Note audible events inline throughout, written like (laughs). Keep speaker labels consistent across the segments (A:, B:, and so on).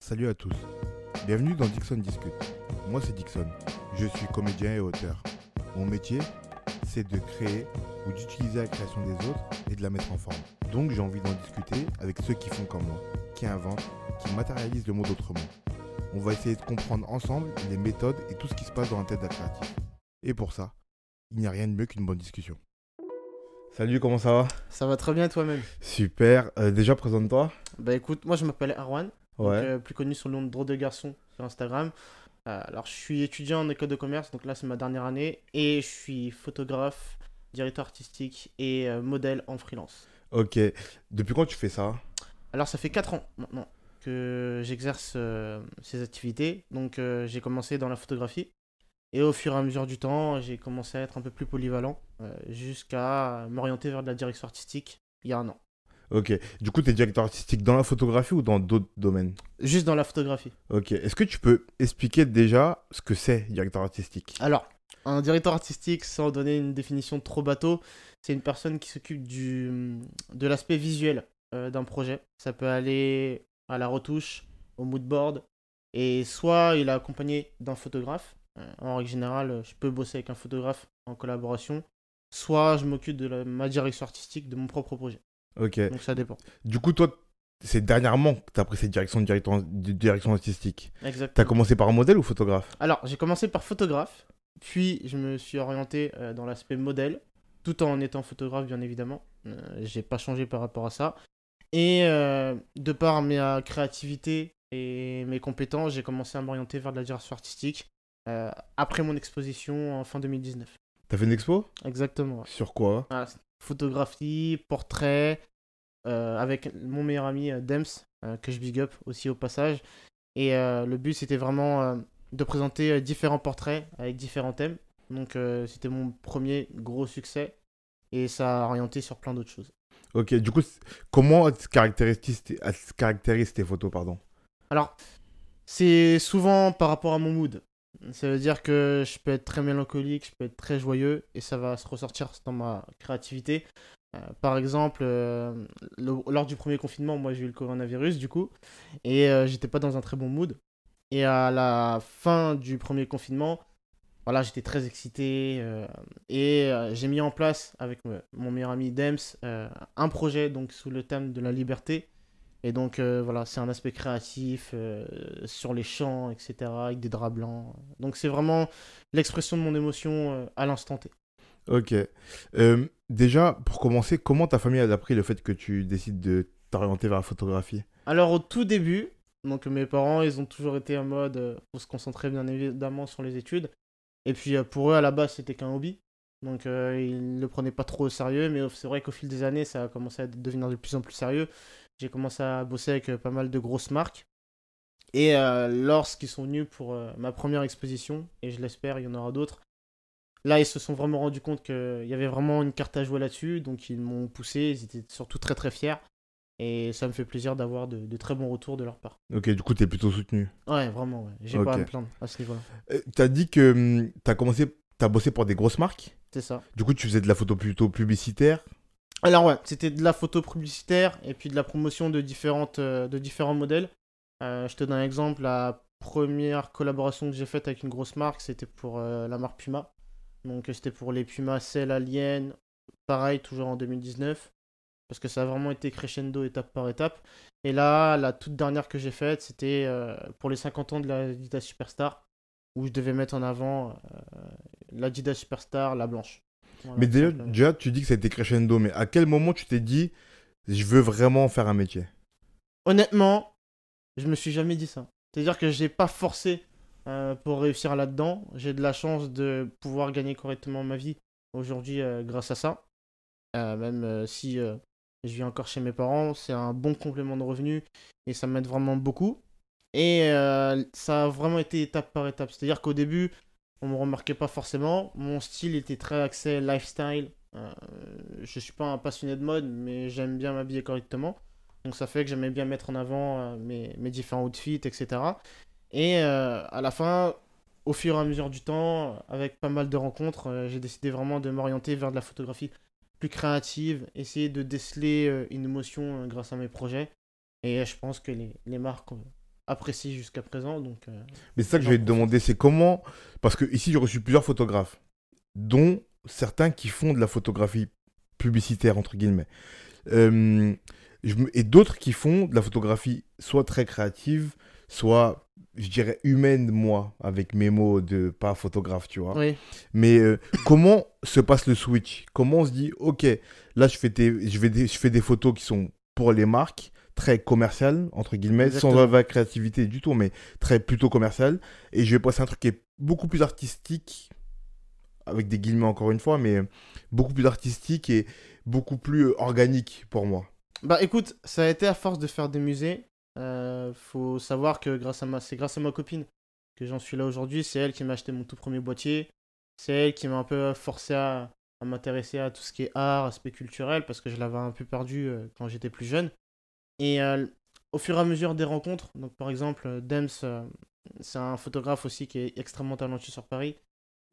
A: Salut à tous. Bienvenue dans Dixon Discute. Moi c'est Dixon. Je suis comédien et auteur. Mon métier, c'est de créer ou d'utiliser la création des autres et de la mettre en forme. Donc j'ai envie d'en discuter avec ceux qui font comme moi, qui inventent, qui matérialisent le monde autrement. On va essayer de comprendre ensemble les méthodes et tout ce qui se passe dans la tête d'un créatif. Et pour ça, il n'y a rien de mieux qu'une bonne discussion. Salut, comment ça va?
B: Ça va très bien toi-même?
A: Super. Euh, déjà, présente-toi.
B: Bah écoute, moi je m'appelle Arwan,
A: Ouais.
B: euh, plus connu sous le nom de Drôle de Garçon sur Instagram. Euh, alors je suis étudiant en école de commerce, donc là c'est ma dernière année, et je suis photographe, directeur artistique et euh, modèle en freelance.
A: Ok. Depuis quand tu fais ça?
B: Alors ça fait 4 ans maintenant que j'exerce euh, ces activités, donc euh, j'ai commencé dans la photographie, et au fur et à mesure du temps, j'ai commencé à être un peu plus polyvalent, euh, jusqu'à m'orienter vers de la direction artistique il y a un an.
A: Ok. Du coup, tu es directeur artistique dans la photographie ou dans d'autres domaines?
B: Juste dans la photographie.
A: Ok. Est-ce que tu peux expliquer déjà ce que c'est directeur artistique?
B: Alors, un directeur artistique, sans donner une définition trop bateau, c'est une personne qui s'occupe du de l'aspect visuel euh, d'un projet. Ça peut aller à la retouche, au mood board, et soit il est accompagné d'un photographe. Euh, en règle générale, je peux bosser avec un photographe en collaboration. Soit je m'occupe de la- ma direction artistique de mon propre projet.
A: Ok.
B: Donc ça dépend.
A: Du coup, toi, c'est dernièrement que tu as pris cette direction direction, direction artistique. Tu as
B: Exactement.
A: commencé par un modèle ou photographe?
B: Alors, j'ai commencé par photographe, puis je me suis orienté euh, dans l'aspect modèle, tout en étant photographe, bien évidemment. Euh, j'ai pas changé par rapport à ça. Et euh, de par ma créativité et mes compétences, j'ai commencé à m'orienter vers de la direction artistique euh, après mon exposition en fin 2019.
A: T'as fait une expo?
B: Exactement. ouais.
A: Sur quoi?
B: C'est photographie, portrait, euh, avec mon meilleur ami euh, Dems, euh, que je big up aussi au passage. Et le but, c'était vraiment de présenter différents portraits avec différents thèmes. Donc, c'était mon premier gros succès. Et ça a orienté sur plein d'autres choses.
A: Ok. Du coup, comment se caractérisent tes photos, pardon?
B: Alors, c'est souvent par rapport à mon mood. Ça veut dire que je peux être très mélancolique, je peux être très joyeux, et ça va se ressortir dans ma créativité. Euh, par exemple, euh, lors du premier confinement, moi j'ai eu le coronavirus du coup, et euh, j'étais pas dans un très bon mood. Et à la fin du premier confinement, voilà, j'étais très excité, et j'ai mis en place avec mon meilleur ami Dems un projet donc sous le thème de la liberté. Et donc euh, voilà, c'est un aspect créatif euh, sur les champs, etc., avec des draps blancs. Donc c'est vraiment l'expression de mon émotion euh, à l'instant T.
A: Ok. Déjà, pour commencer, comment ta famille a appris le fait que tu décides de t'orienter vers la photographie?
B: Alors au tout début, donc mes parents, ils ont toujours été en mode pour se concentrer bien évidemment sur les études. Et puis pour eux, à la base, c'était qu'un hobby. Donc ils ne le prenaient pas trop au sérieux, mais c'est vrai qu'au fil des années, ça a commencé à devenir de plus en plus sérieux. J'ai commencé à bosser avec euh, pas mal de grosses marques. Et euh, lorsqu'ils sont venus pour euh, ma première exposition, et je l'espère, il y en aura d'autres, là, ils se sont vraiment rendus compte qu'il y avait vraiment une carte à jouer là-dessus. Donc ils m'ont poussé, ils étaient surtout très très fiers. Et ça me fait plaisir d'avoir de, de très bons retours de leur part.
A: Ok, du coup, t'es plutôt soutenu.
B: Ouais, vraiment, ouais. j'ai pas à me plaindre à ce niveau-là.
A: Euh, t'as dit que hum, t'as commencé, t'as bossé pour des grosses marques.
B: C'est ça.
A: Du coup, tu faisais de la photo plutôt publicitaire.
B: Alors ouais, c'était de la photo publicitaire et puis de la promotion de, euh, différents modèles. Euh, je te donne un exemple, la première collaboration que j'ai faite avec une grosse marque, c'était pour euh, la marque Puma. Donc c'était pour les Puma Cell Alien, pareil, toujours en 2019. Parce que ça a vraiment été crescendo étape par étape. Et là, la toute dernière que j'ai faite, c'était pour les 50 ans de l'Adidas Superstar, où je devais mettre en avant euh, l'Adidas Superstar, la blanche. Voilà,
A: Mais déjà, tu dis que ça a été crescendo, mais à quel moment tu t'es dit, je veux vraiment faire un métier?
B: Honnêtement, je me suis jamais dit ça. C'est-à-dire que j'ai pas forcé euh, pour réussir là-dedans. J'ai de la chance de pouvoir gagner correctement ma vie aujourd'hui euh, grâce à ça. Euh, même si je vis encore chez mes parents, c'est un bon complément de revenus et ça m'aide vraiment beaucoup. Et ça a vraiment été étape par étape. C'est-à-dire qu'au début, on me remarquait pas forcément. Mon style était très axé lifestyle. Euh, je suis pas un passionné de mode, mais j'aime bien m'habiller correctement. Donc ça fait que j'aimais bien mettre en avant euh, mes, mes différents outfits, etc. Et euh, à la fin, au fur et à mesure du temps, avec pas mal de rencontres, euh, j'ai décidé vraiment de m'orienter vers de la photographie plus créative, essayer de déceler une émotion grâce à mes projets. Et je pense que les, les marques apprécie jusqu'à présent. Donc, euh,
A: Mais c'est ça que je vais te demander, c'est comment. Parce que ici, j'ai reçu plusieurs photographes, dont certains qui font de la photographie publicitaire, entre guillemets. Euh, je me- et d'autres qui font de la photographie soit très créative, soit, je dirais, humaine, moi, avec mes mots de pas photographe, tu vois.
B: oui.
A: Mais euh, comment se passe le switch? Comment on se dit, ok, là, je fais, des, je, vais des, je fais des photos qui sont pour les marques, très commerciales, entre guillemets,
B: Exactement.
A: sans avoir créativité du tout, mais très plutôt commercial. Et je vais passer un truc qui est beaucoup plus artistique, avec des guillemets encore une fois, mais beaucoup plus artistique et beaucoup plus euh, organique pour moi.
B: Bah écoute, ça a été à force de faire des musées. Euh, faut savoir que grâce à ma... c'est grâce à ma copine que j'en suis là aujourd'hui. C'est elle qui m'a acheté mon tout premier boîtier. C'est elle qui m'a un peu forcé à, à m'intéresser à tout ce qui est art, aspect culturel, parce que je l'avais un peu perdu euh, quand j'étais plus jeune. Et euh, au fur et à mesure des rencontres, donc par exemple, Dems, euh, c'est un photographe aussi qui est extrêmement talentueux sur Paris.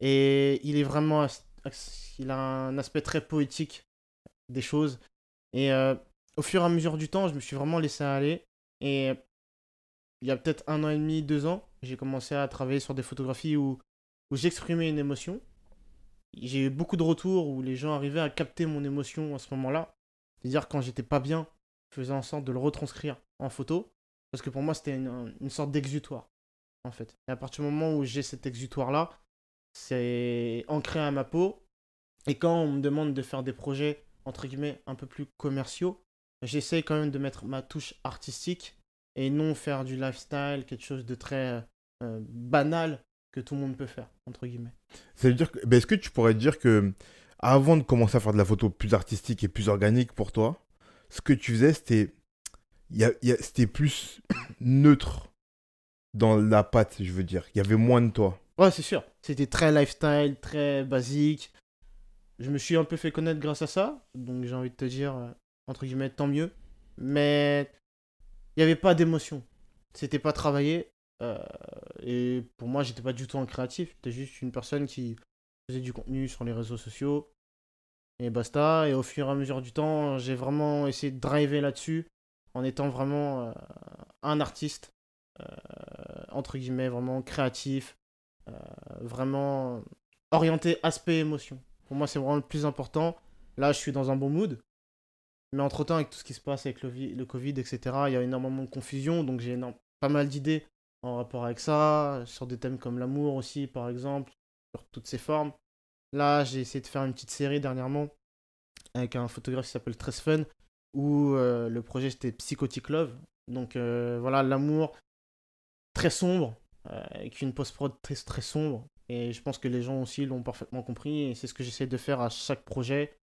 B: Et il est vraiment. Il a un aspect très poétique des choses. Et euh, au fur et à mesure du temps, je me suis vraiment laissé aller. Et il y a peut-être un an et demi, deux ans, j'ai commencé à travailler sur des photographies où, où j'exprimais une émotion. J'ai eu beaucoup de retours où les gens arrivaient à capter mon émotion à ce moment-là. C'est-à-dire quand j'étais pas bien, faisais en sorte de le retranscrire en photo. Parce que pour moi, c'était une, sorte d'exutoire, en fait. Et à partir du moment où j'ai cet exutoire-là, c'est ancré à ma peau. Et quand on me demande de faire des projets, entre guillemets, un peu plus commerciaux, j'essaie quand même de mettre ma touche artistique et non faire du lifestyle, quelque chose de très euh, banal que tout le monde peut faire, entre guillemets.
A: Ça veut dire que, ben, est-ce que tu pourrais dire que avant de commencer à faire de la photo plus artistique et plus organique pour toi, ce que tu faisais, c'était, y y a- c'était plus neutre dans la patte, je veux dire. Il y avait moins de toi.
B: Ouais, c'est sûr. C'était très lifestyle, très basique. Je me suis un peu fait connaître grâce à ça. Donc j'ai envie de te dire, euh, entre guillemets, tant mieux. Mais il n'y avait pas d'émotion. C'était pas travaillé. euh, et pour moi, j'étais pas du tout un créatif. J'étais juste une personne qui faisait du contenu sur les réseaux sociaux. Et basta. Et au fur et à mesure du temps, j'ai vraiment essayé de driver là-dessus. En étant vraiment euh, un artiste. euh, entre guillemets, vraiment créatif euh, vraiment orienté aspect émotion. Pour moi, c'est vraiment le plus important. Là, je suis dans un bon mood. Mais entre-temps, avec tout ce qui se passe avec le, le Covid, etc., il y a énormément de confusion. Donc, j'ai pas mal d'idées en rapport avec ça, sur des thèmes comme l'amour aussi, par exemple, sur toutes ses formes. Là, j'ai essayé de faire une petite série dernièrement avec un photographe qui s'appelle Tres Fun, où euh, le projet c'était Psychotic Love. Donc euh, voilà, l'amour très sombre, euh, avec une post-prod très, très sombre. Et je pense que les gens aussi l'ont parfaitement compris. Et c'est ce que j'essaie de faire à chaque projet,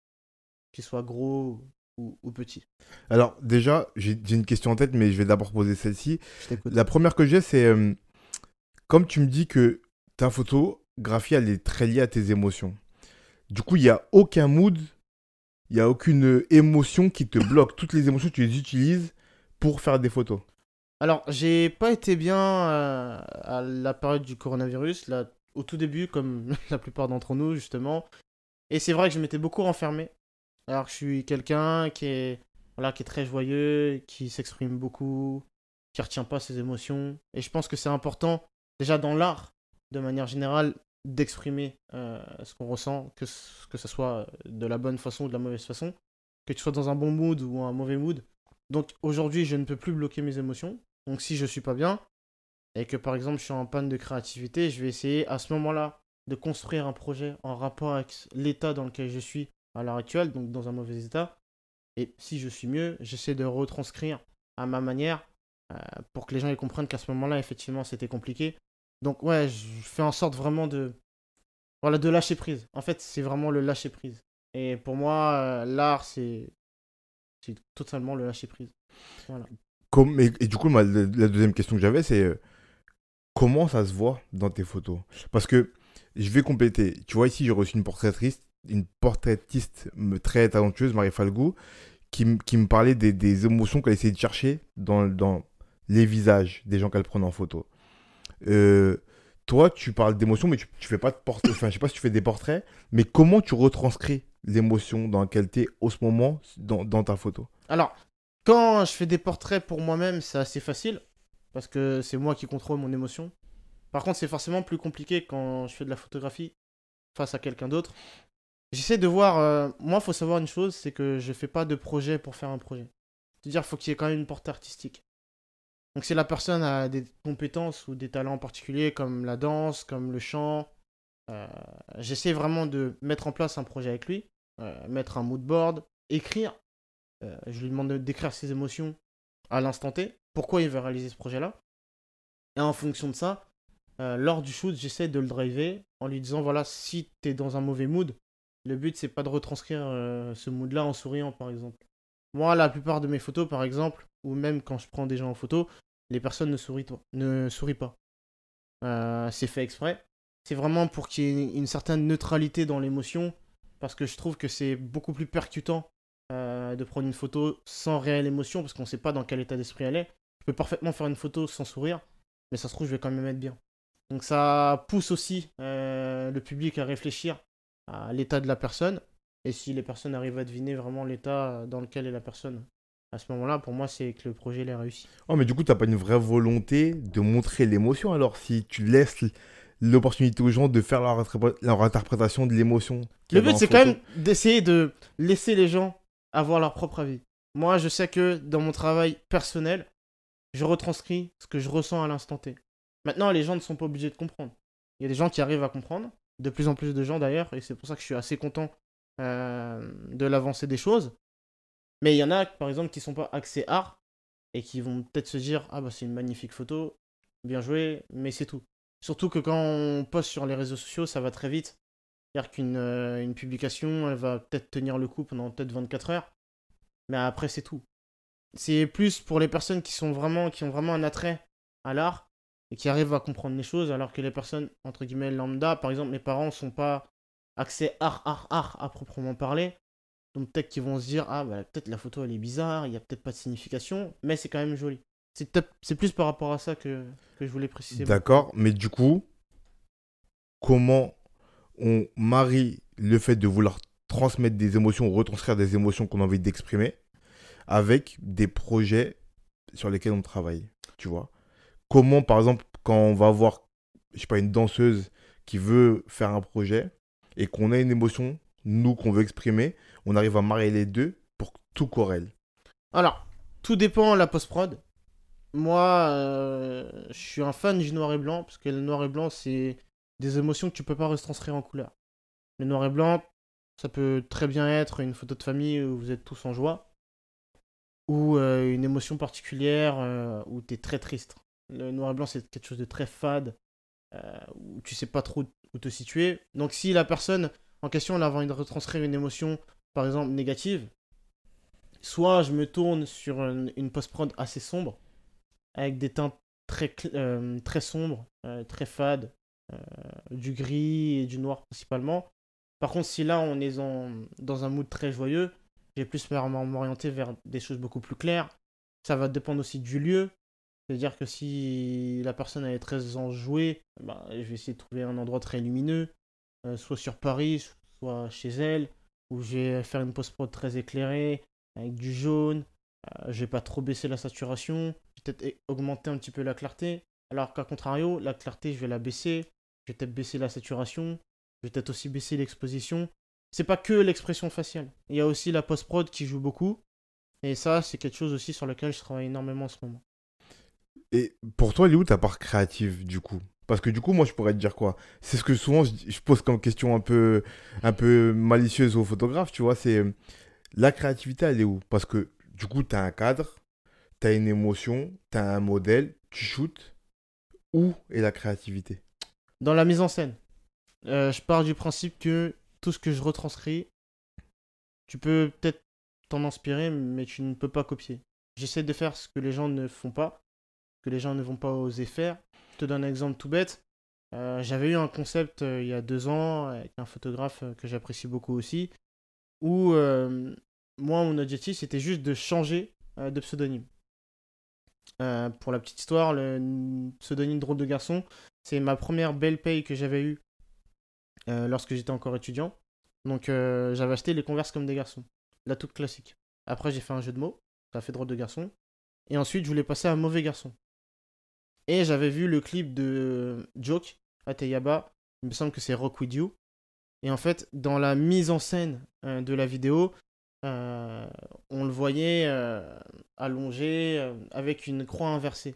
B: qu'il soit gros ou, ou petit.
A: Alors, déjà, j'ai une question en tête, mais je vais d'abord poser celle-ci. La première que j'ai, c'est comme tu me dis que ta photographie, elle est très liée à tes émotions. Du coup, il n'y a aucun mood, il n'y a aucune émotion qui te bloque. Toutes les émotions, tu les utilises pour faire des photos.
B: Alors, j'ai pas été bien euh, à la période du coronavirus, là, au tout début, comme (laughs) la plupart d'entre nous, justement. Et c'est vrai que je m'étais beaucoup renfermé. Alors que je suis quelqu'un qui est, voilà, qui est très joyeux, qui s'exprime beaucoup, qui retient pas ses émotions. Et je pense que c'est important, déjà dans l'art, de manière générale, d'exprimer euh, ce qu'on ressent, que, ce- que soit de la bonne façon ou de la mauvaise façon, que tu sois dans un bon mood ou un mauvais mood. Donc aujourd'hui, je ne peux plus bloquer mes émotions. Donc si je suis pas bien et que par exemple je suis en panne de créativité, je vais essayer à ce moment-là de construire un projet en rapport avec l'état dans lequel je suis à l'heure actuelle, donc dans un mauvais état. Et si je suis mieux, j'essaie de retranscrire à ma manière euh, pour que les gens ils comprennent qu'à ce moment-là, effectivement, c'était compliqué. Donc ouais, je fais en sorte vraiment de voilà de lâcher prise. En fait, c'est vraiment le lâcher prise. Et pour moi, euh, l'art c'est c'est totalement le lâcher prise. Voilà.
A: Comme, et, du coup, ma- la, deuxième question que j'avais, c'est euh, comment ça se voit dans tes photos? Parce que je vais compléter. Tu vois, ici, j'ai reçu une portraitiste, une portraitiste très talentueuse, Marie Falgou, qui, qui me parlait des, des émotions qu'elle essayait de chercher dans, dans les visages des gens qu'elle prenait en photo. Euh, toi, tu parles d'émotions, mais tu, fais pas de portrait. Enfin, je sais pas si tu fais des portraits, mais comment tu retranscris l'émotion dans laquelle tu es au ce moment dans, ta photo?
B: Alors, quand je fais des portraits pour moi-même, c'est assez facile. parce que c'est moi qui contrôle mon émotion. Par contre, c'est forcément plus compliqué quand je fais de la photographie face à quelqu'un d'autre. J'essaie de voir. euh, moi, il faut savoir une chose c'est que je fais pas de projet pour faire un projet. C'est-à-dire, faut qu'il y ait quand même une portée artistique. Donc, si la personne a des compétences ou des talents particuliers comme la danse, comme le chant, euh, j'essaie vraiment de mettre en place un projet avec lui, euh, mettre un mood board, écrire. Euh, je lui demande de- d'écrire ses émotions à l'instant T, pourquoi il veut réaliser ce projet-là. Et en fonction de ça, lors du shoot, j'essaie de le driver en lui disant voilà, si tu es dans un mauvais mood, le but c'est pas de retranscrire ce mood-là en souriant par exemple. Moi, la plupart de mes photos par exemple, ou même quand je prends des gens en photo, les personnes ne sourient, pas- ne. Euh, c'est fait exprès. C'est vraiment pour qu'il y ait une certaine neutralité dans l'émotion, parce que je trouve que c'est beaucoup plus percutant euh, de prendre une photo sans réelle émotion, parce qu'on sait pas dans quel état d'esprit elle est. Je peux parfaitement faire une photo sans sourire, mais ça se trouve, je vais quand même être bien. Donc ça pousse aussi euh, le public à réfléchir à l'état de la personne, et si les personnes arrivent à deviner vraiment l'état dans lequel est la personne, à ce moment-là, pour moi, c'est que le projet est réussi.
A: Oh, mais du coup, t'as pas une vraie volonté de montrer l'émotion alors si tu laisses l'opportunité aux gens de faire leur, interpré- leur interprétation de l'émotion.
B: Le but, c'est quand même d'essayer de laisser les gens avoir leur propre avis. Moi, je sais que dans mon travail personnel, je retranscris ce que je ressens à l'instant T. Maintenant, les gens ne sont pas obligés de comprendre. Il y a des gens qui arrivent à comprendre, de plus en plus de gens d'ailleurs, et c'est pour ça que je suis assez content euh, de l'avancée des choses. Mais il y en a, par exemple, qui sont pas axés art et qui vont peut-être se dire Ah, bah, c'est une magnifique photo, bien joué, mais c'est tout. Surtout que quand on poste sur les réseaux sociaux, ça va très vite. C'est-à-dire qu'une euh, une publication, elle va peut-être tenir le coup pendant peut-être 24 heures, mais après, c'est tout. C'est plus pour les personnes qui, sont vraiment, qui ont vraiment un attrait à l'art et qui arrivent à comprendre les choses, alors que les personnes, entre guillemets, lambda, par exemple, mes parents sont pas axés art, art, art à proprement parler. Donc peut-être qu'ils vont se dire, ah, bah, peut-être la photo, elle est bizarre, il y a peut-être pas de signification, mais c'est quand même joli. C'est plus par rapport à ça que, que je voulais préciser.
A: D'accord, mais du coup, comment on marie le fait de vouloir transmettre des émotions, retranscrire des émotions qu'on a envie d'exprimer, avec des projets sur lesquels on travaille, tu vois? Comment, par exemple, quand on va voir, je sais pas, une danseuse qui veut faire un projet et qu'on a une émotion, nous, qu'on veut exprimer, on arrive à marier les deux pour tout corrèle.
B: Alors, tout dépend de la post-prod. Moi, euh, je suis un fan du noir et blanc, parce que le noir et blanc, c'est des émotions que tu peux pas retranscrire en couleur. Le noir et blanc, ça peut très bien être une photo de famille où vous êtes tous en joie, ou euh, une émotion particulière euh, où tu es très triste. Le noir et blanc, c'est quelque chose de très fade, où tu sais pas trop où te situer. Donc si la personne en question elle a envie de retranscrire une émotion, par exemple négative, soit je me tourne sur une, une post-prod assez sombre, avec des teintes très, euh, très sombres, euh, très fades, euh, du gris et du noir principalement. Par contre, si là on est en- dans un mood très joyeux, j'ai plus m'orienter vers des choses beaucoup plus claires. Ça va dépendre aussi du lieu. C'est-à-dire que si la personne est très enjouée, bah, je vais essayer de trouver un endroit très lumineux, soit sur Paris, soit chez elle, où je vais faire une post-prod très éclairée, avec du jaune. Euh, je vais pas trop baisser la saturation, peut-être augmenter un petit peu la clarté. Alors qu'à contrario, la clarté, je vais la baisser. Je vais peut-être baisser la saturation. Je vais peut-être aussi baisser l'exposition. C'est pas que l'expression faciale. Il y a aussi la post-prod qui joue beaucoup. Et ça, c'est quelque chose aussi sur lequel je travaille énormément en ce moment.
A: Et pour toi, elle est où ta part créative du coup Parce que du coup, moi, je pourrais te dire quoi? C'est ce que souvent je, pose comme question un peu, un peu malicieuse aux photographes, tu vois. C'est la créativité, elle est où? Parce que du coup, tu as un cadre, tu as une émotion, tu as un modèle, tu shootes. Où est la créativité?
B: Dans la mise en scène, euh, je pars du principe que tout ce que je retranscris, tu peux peut-être t'en inspirer, mais tu ne peux pas copier. J'essaie de faire ce que les gens ne font pas, que les gens ne vont pas oser faire. Te donne un exemple tout bête. Euh, J'avais eu un concept euh, il y a deux ans avec un photographe euh, que j'apprécie beaucoup aussi, où moi, mon objectif, c'était juste de changer de pseudonyme. Pour la petite histoire, le pseudonyme Drôle de Garçon, c'est ma première belle paye que j'avais eue lorsque j'étais encore étudiant. Donc j'avais acheté les Converse comme des garçons, la toute classique. Après j'ai fait un jeu de mots, ça fait drôle de garçon. Et ensuite je voulais passer à mauvais garçon. Et j'avais vu le clip de Joke à Teyaba. Il me semble que c'est Rock With You. Et en fait, dans la mise en scène euh, de la vidéo, euh, on le voyait euh, allongé avec une croix inversée.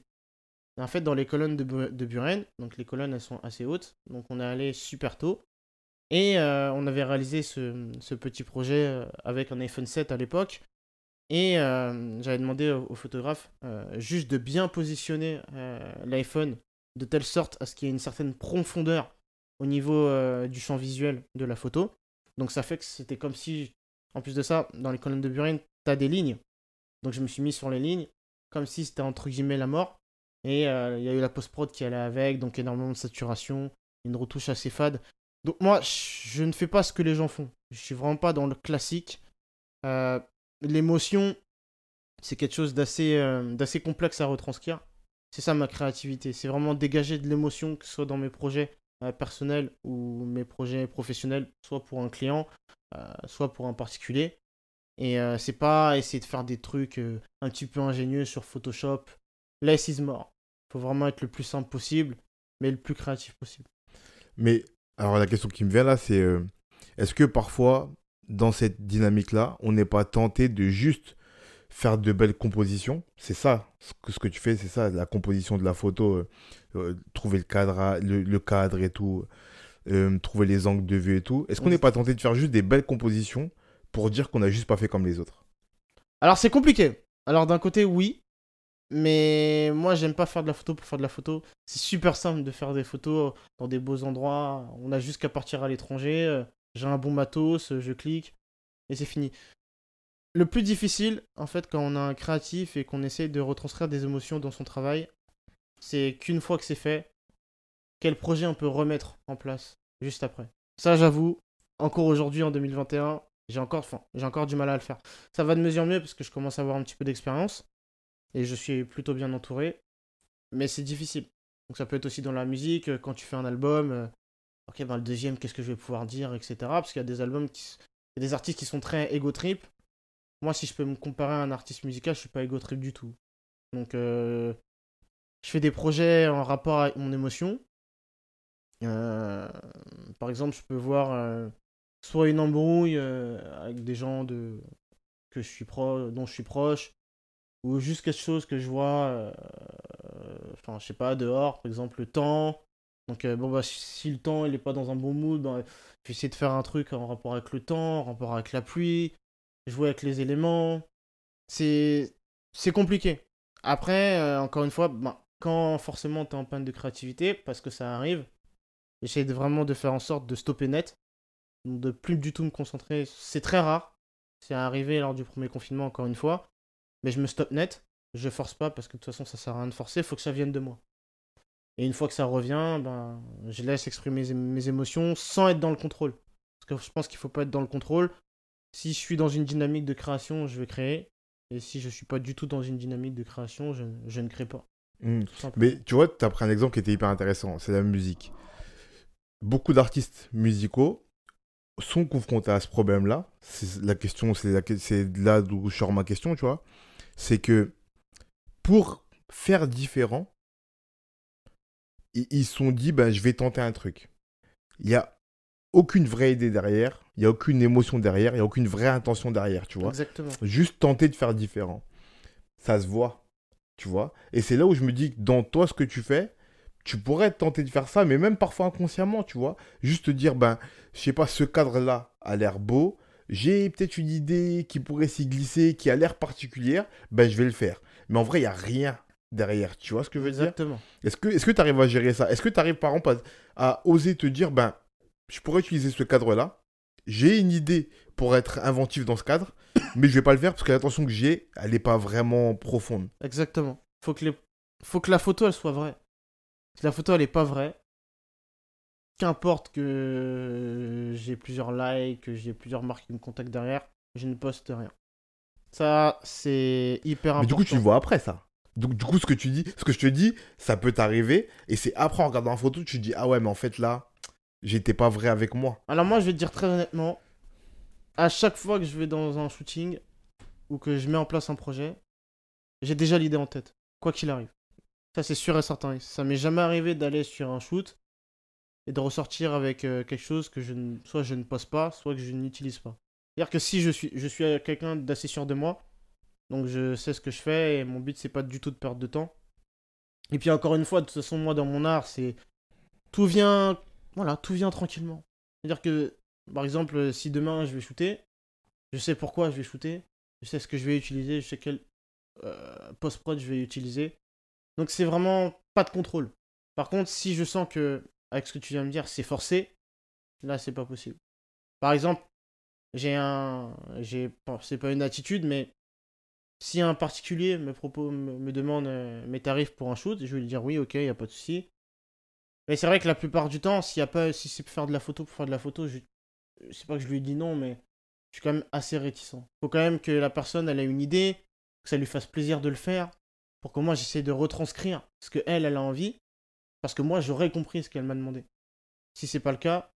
B: en fait, dans les colonnes de, Buren, donc les colonnes elles sont assez hautes, donc on est allé super tôt. Et on avait réalisé ce, ce petit projet avec un iPhone 7 à l'époque. Et j'avais demandé au, photographe juste de bien positionner l'iPhone de telle sorte à ce qu'il y ait une certaine profondeur au niveau euh, du champ visuel de la photo. Donc ça fait que c'était comme si, en plus de ça, dans les colonnes de Buren, tu as des lignes. Donc je me suis mis sur les lignes, comme si c'était entre guillemets la mort. Et euh, il y a eu la post-prod qui allait avec, donc énormément de saturation, une retouche assez fade. Donc moi, je ne fais pas ce que les gens font. Je suis vraiment pas dans le classique. Euh, l'émotion, c'est quelque chose d'assez d'assez complexe à retranscrire. C'est ça ma créativité. C'est vraiment dégager de l'émotion, que ce soit dans mes projets euh, personnels ou mes projets professionnels, soit pour un client, euh, soit pour un particulier. Et euh, c'est pas essayer de faire des trucs un petit peu ingénieux sur Photoshop. Less is more. Faut vraiment être le plus simple possible, mais le plus créatif possible.
A: Mais alors la question qui me vient là, c'est est-ce que parfois, dans cette dynamique-là, on n'est pas tenté de juste faire de belles compositions. C'est ça, ce que, tu fais, c'est ça, la composition de la photo, euh, euh, trouver le cadre, le, cadre et tout, euh, trouver les angles de vue et tout. Est-ce qu'on n'est pas tenté de faire juste des belles compositions pour dire qu'on n'a juste pas fait comme les autres?
B: Alors c'est compliqué. Alors d'un côté, oui, mais moi j'aime pas faire de la photo pour faire de la photo. C'est super simple de faire des photos dans des beaux endroits. On a juste qu'à partir à l'étranger. J'ai un bon matos, je clique et c'est fini le plus difficile, en fait, quand on a un créatif et qu'on essaie de retranscrire des émotions dans son travail, c'est qu'une fois que c'est fait, quel projet on peut remettre en place juste après. Ça, j'avoue, encore aujourd'hui, en 2021, j'ai encore, j'ai encore du mal à le faire. Ça va de en mieux parce que je commence à avoir un petit peu d'expérience et je suis plutôt bien entouré, mais c'est difficile. Donc ça peut être aussi dans la musique, quand tu fais un album, euh, ok, dans le deuxième, qu'est-ce que je vais pouvoir dire, etc. Parce qu'il y a des albums qui, il y a des artistes qui sont très ego trip moi, si je peux me comparer à un artiste musical, je suis pas ego trip du tout. Donc, euh, je fais des projets en rapport avec mon émotion. Euh, par exemple, je peux voir euh, soit une embrouille avec des gens que je suis pro dont je suis proche, ou juste quelque chose que je vois, enfin, je sais pas, dehors, par exemple, le temps. Donc, bon, bah, si le temps il est pas dans un bon mood, bah, je de faire un truc en rapport avec le temps, en rapport avec la pluie, jouer avec les éléments. C'est c'est compliqué. Après, euh, encore une fois, ben, quand forcément tu es en panne de créativité, parce que ça arrive, j'essaie vraiment de faire en sorte de stopper net, de plus du tout me concentrer. C'est très rare. C'est arrivé lors du premier confinement, encore une fois. Mais je me stoppe net. Je force pas parce que de toute façon, ça sert à rien de forcer. Faut que ça vienne de moi. Et une fois que ça revient, ben, je laisse exprimer mes émotions sans être dans le contrôle. Parce que je pense qu'il faut pas être dans le contrôle si je suis dans une dynamique de création, je vais créer. Et si je suis pas du tout dans une dynamique de création, je, ne crée pas.
A: Hmm. Mais tu vois, tu as pris un exemple qui était hyper intéressant, c'est la musique. Beaucoup d'artistes musicaux sont confrontés à ce problème-là. C'est la question, c'est là d'où je sors ma question, tu vois. C'est que pour faire différent, ils se sont dit, ben, je vais tenter un truc. Il y a aucune vraie idée derrière, il n'y a aucune émotion derrière, il n'y a aucune vraie intention derrière, tu vois.
B: Exactement.
A: Juste tenter de faire différent. Ça se voit, tu vois. Et c'est là où je me dis que dans toi, ce que tu fais, tu pourrais tenter de faire ça, mais même parfois inconsciemment, tu vois. Juste te dire, ben, je sais pas, ce cadre-là a l'air beau, j'ai peut-être une idée qui pourrait s'y glisser, qui a l'air particulière, ben, je vais le faire. Mais en vrai, il n'y a rien derrière, tu vois ce que je veux
B: Exactement.
A: dire Est-ce que tu est arrives à gérer ça? Est-ce que tu arrives par exemple à, à oser te dire, ben, je pourrais utiliser ce cadre-là? J'ai une idée pour être inventif dans ce cadre, (coughs) mais je vais pas le faire parce que l'attention que j'ai, elle n'est pas vraiment profonde.
B: Exactement. Faut que, les... Faut que la photo, elle soit vraie. Si la photo, elle n'est pas vraie, qu'importe que j'ai plusieurs likes, que j'ai plusieurs marques qui me contactent derrière, je ne poste rien. Ça, c'est hyper important. Mais
A: du coup, tu le vois après, ça. Donc, du coup, ce que tu dis, ce que je te dis, ça peut t'arriver. Et c'est après, en regardant la photo, tu te dis, ah ouais, mais en fait, là, j'étais pas vrai avec moi.
B: Alors moi, je vais te dire très honnêtement, à chaque fois que je vais dans un shooting ou que je mets en place un projet, j'ai déjà l'idée en tête, quoi qu'il arrive. Ça, c'est sûr et certain. Ça m'est jamais arrivé d'aller sur un shoot et de ressortir avec euh, quelque chose que je ne... soit je ne pose pas, soit que je n'utilise pas. C'est-à-dire que si je suis, je suis quelqu'un d'assez sûr de moi, donc je sais ce que je fais et mon but c'est pas du tout de perdre de temps. Et puis encore une fois, de toute façon, moi dans mon art, c'est tout vient, voilà, tout vient tranquillement. C'est-à-dire que, par exemple, si demain je vais shooter, je sais pourquoi je vais shooter, je sais ce que je vais utiliser, je sais quel euh, post-prod je vais utiliser. Donc c'est vraiment pas de contrôle. Par contre, si je sens que, avec ce que tu viens de me dire, c'est forcé, là c'est pas possible. Par exemple, j'ai un. J'ai, c'est pas une attitude, mais si un particulier me, propose, me, demande euh, mes tarifs pour un shoot, je vais lui dire oui, ok, y a pas de souci. Mais c'est vrai que la plupart du temps, s'il y pas, si c'est pour faire de la photo pour faire de la photo, je, sais pas que je lui dis non, mais je suis quand même assez réticent. Faut quand même que la personne elle ait une idée, que ça lui fasse plaisir de le faire, pour que moi j'essaie de retranscrire ce que elle, elle a envie, parce que moi j'aurais compris ce qu'elle m'a demandé. Si c'est pas le cas,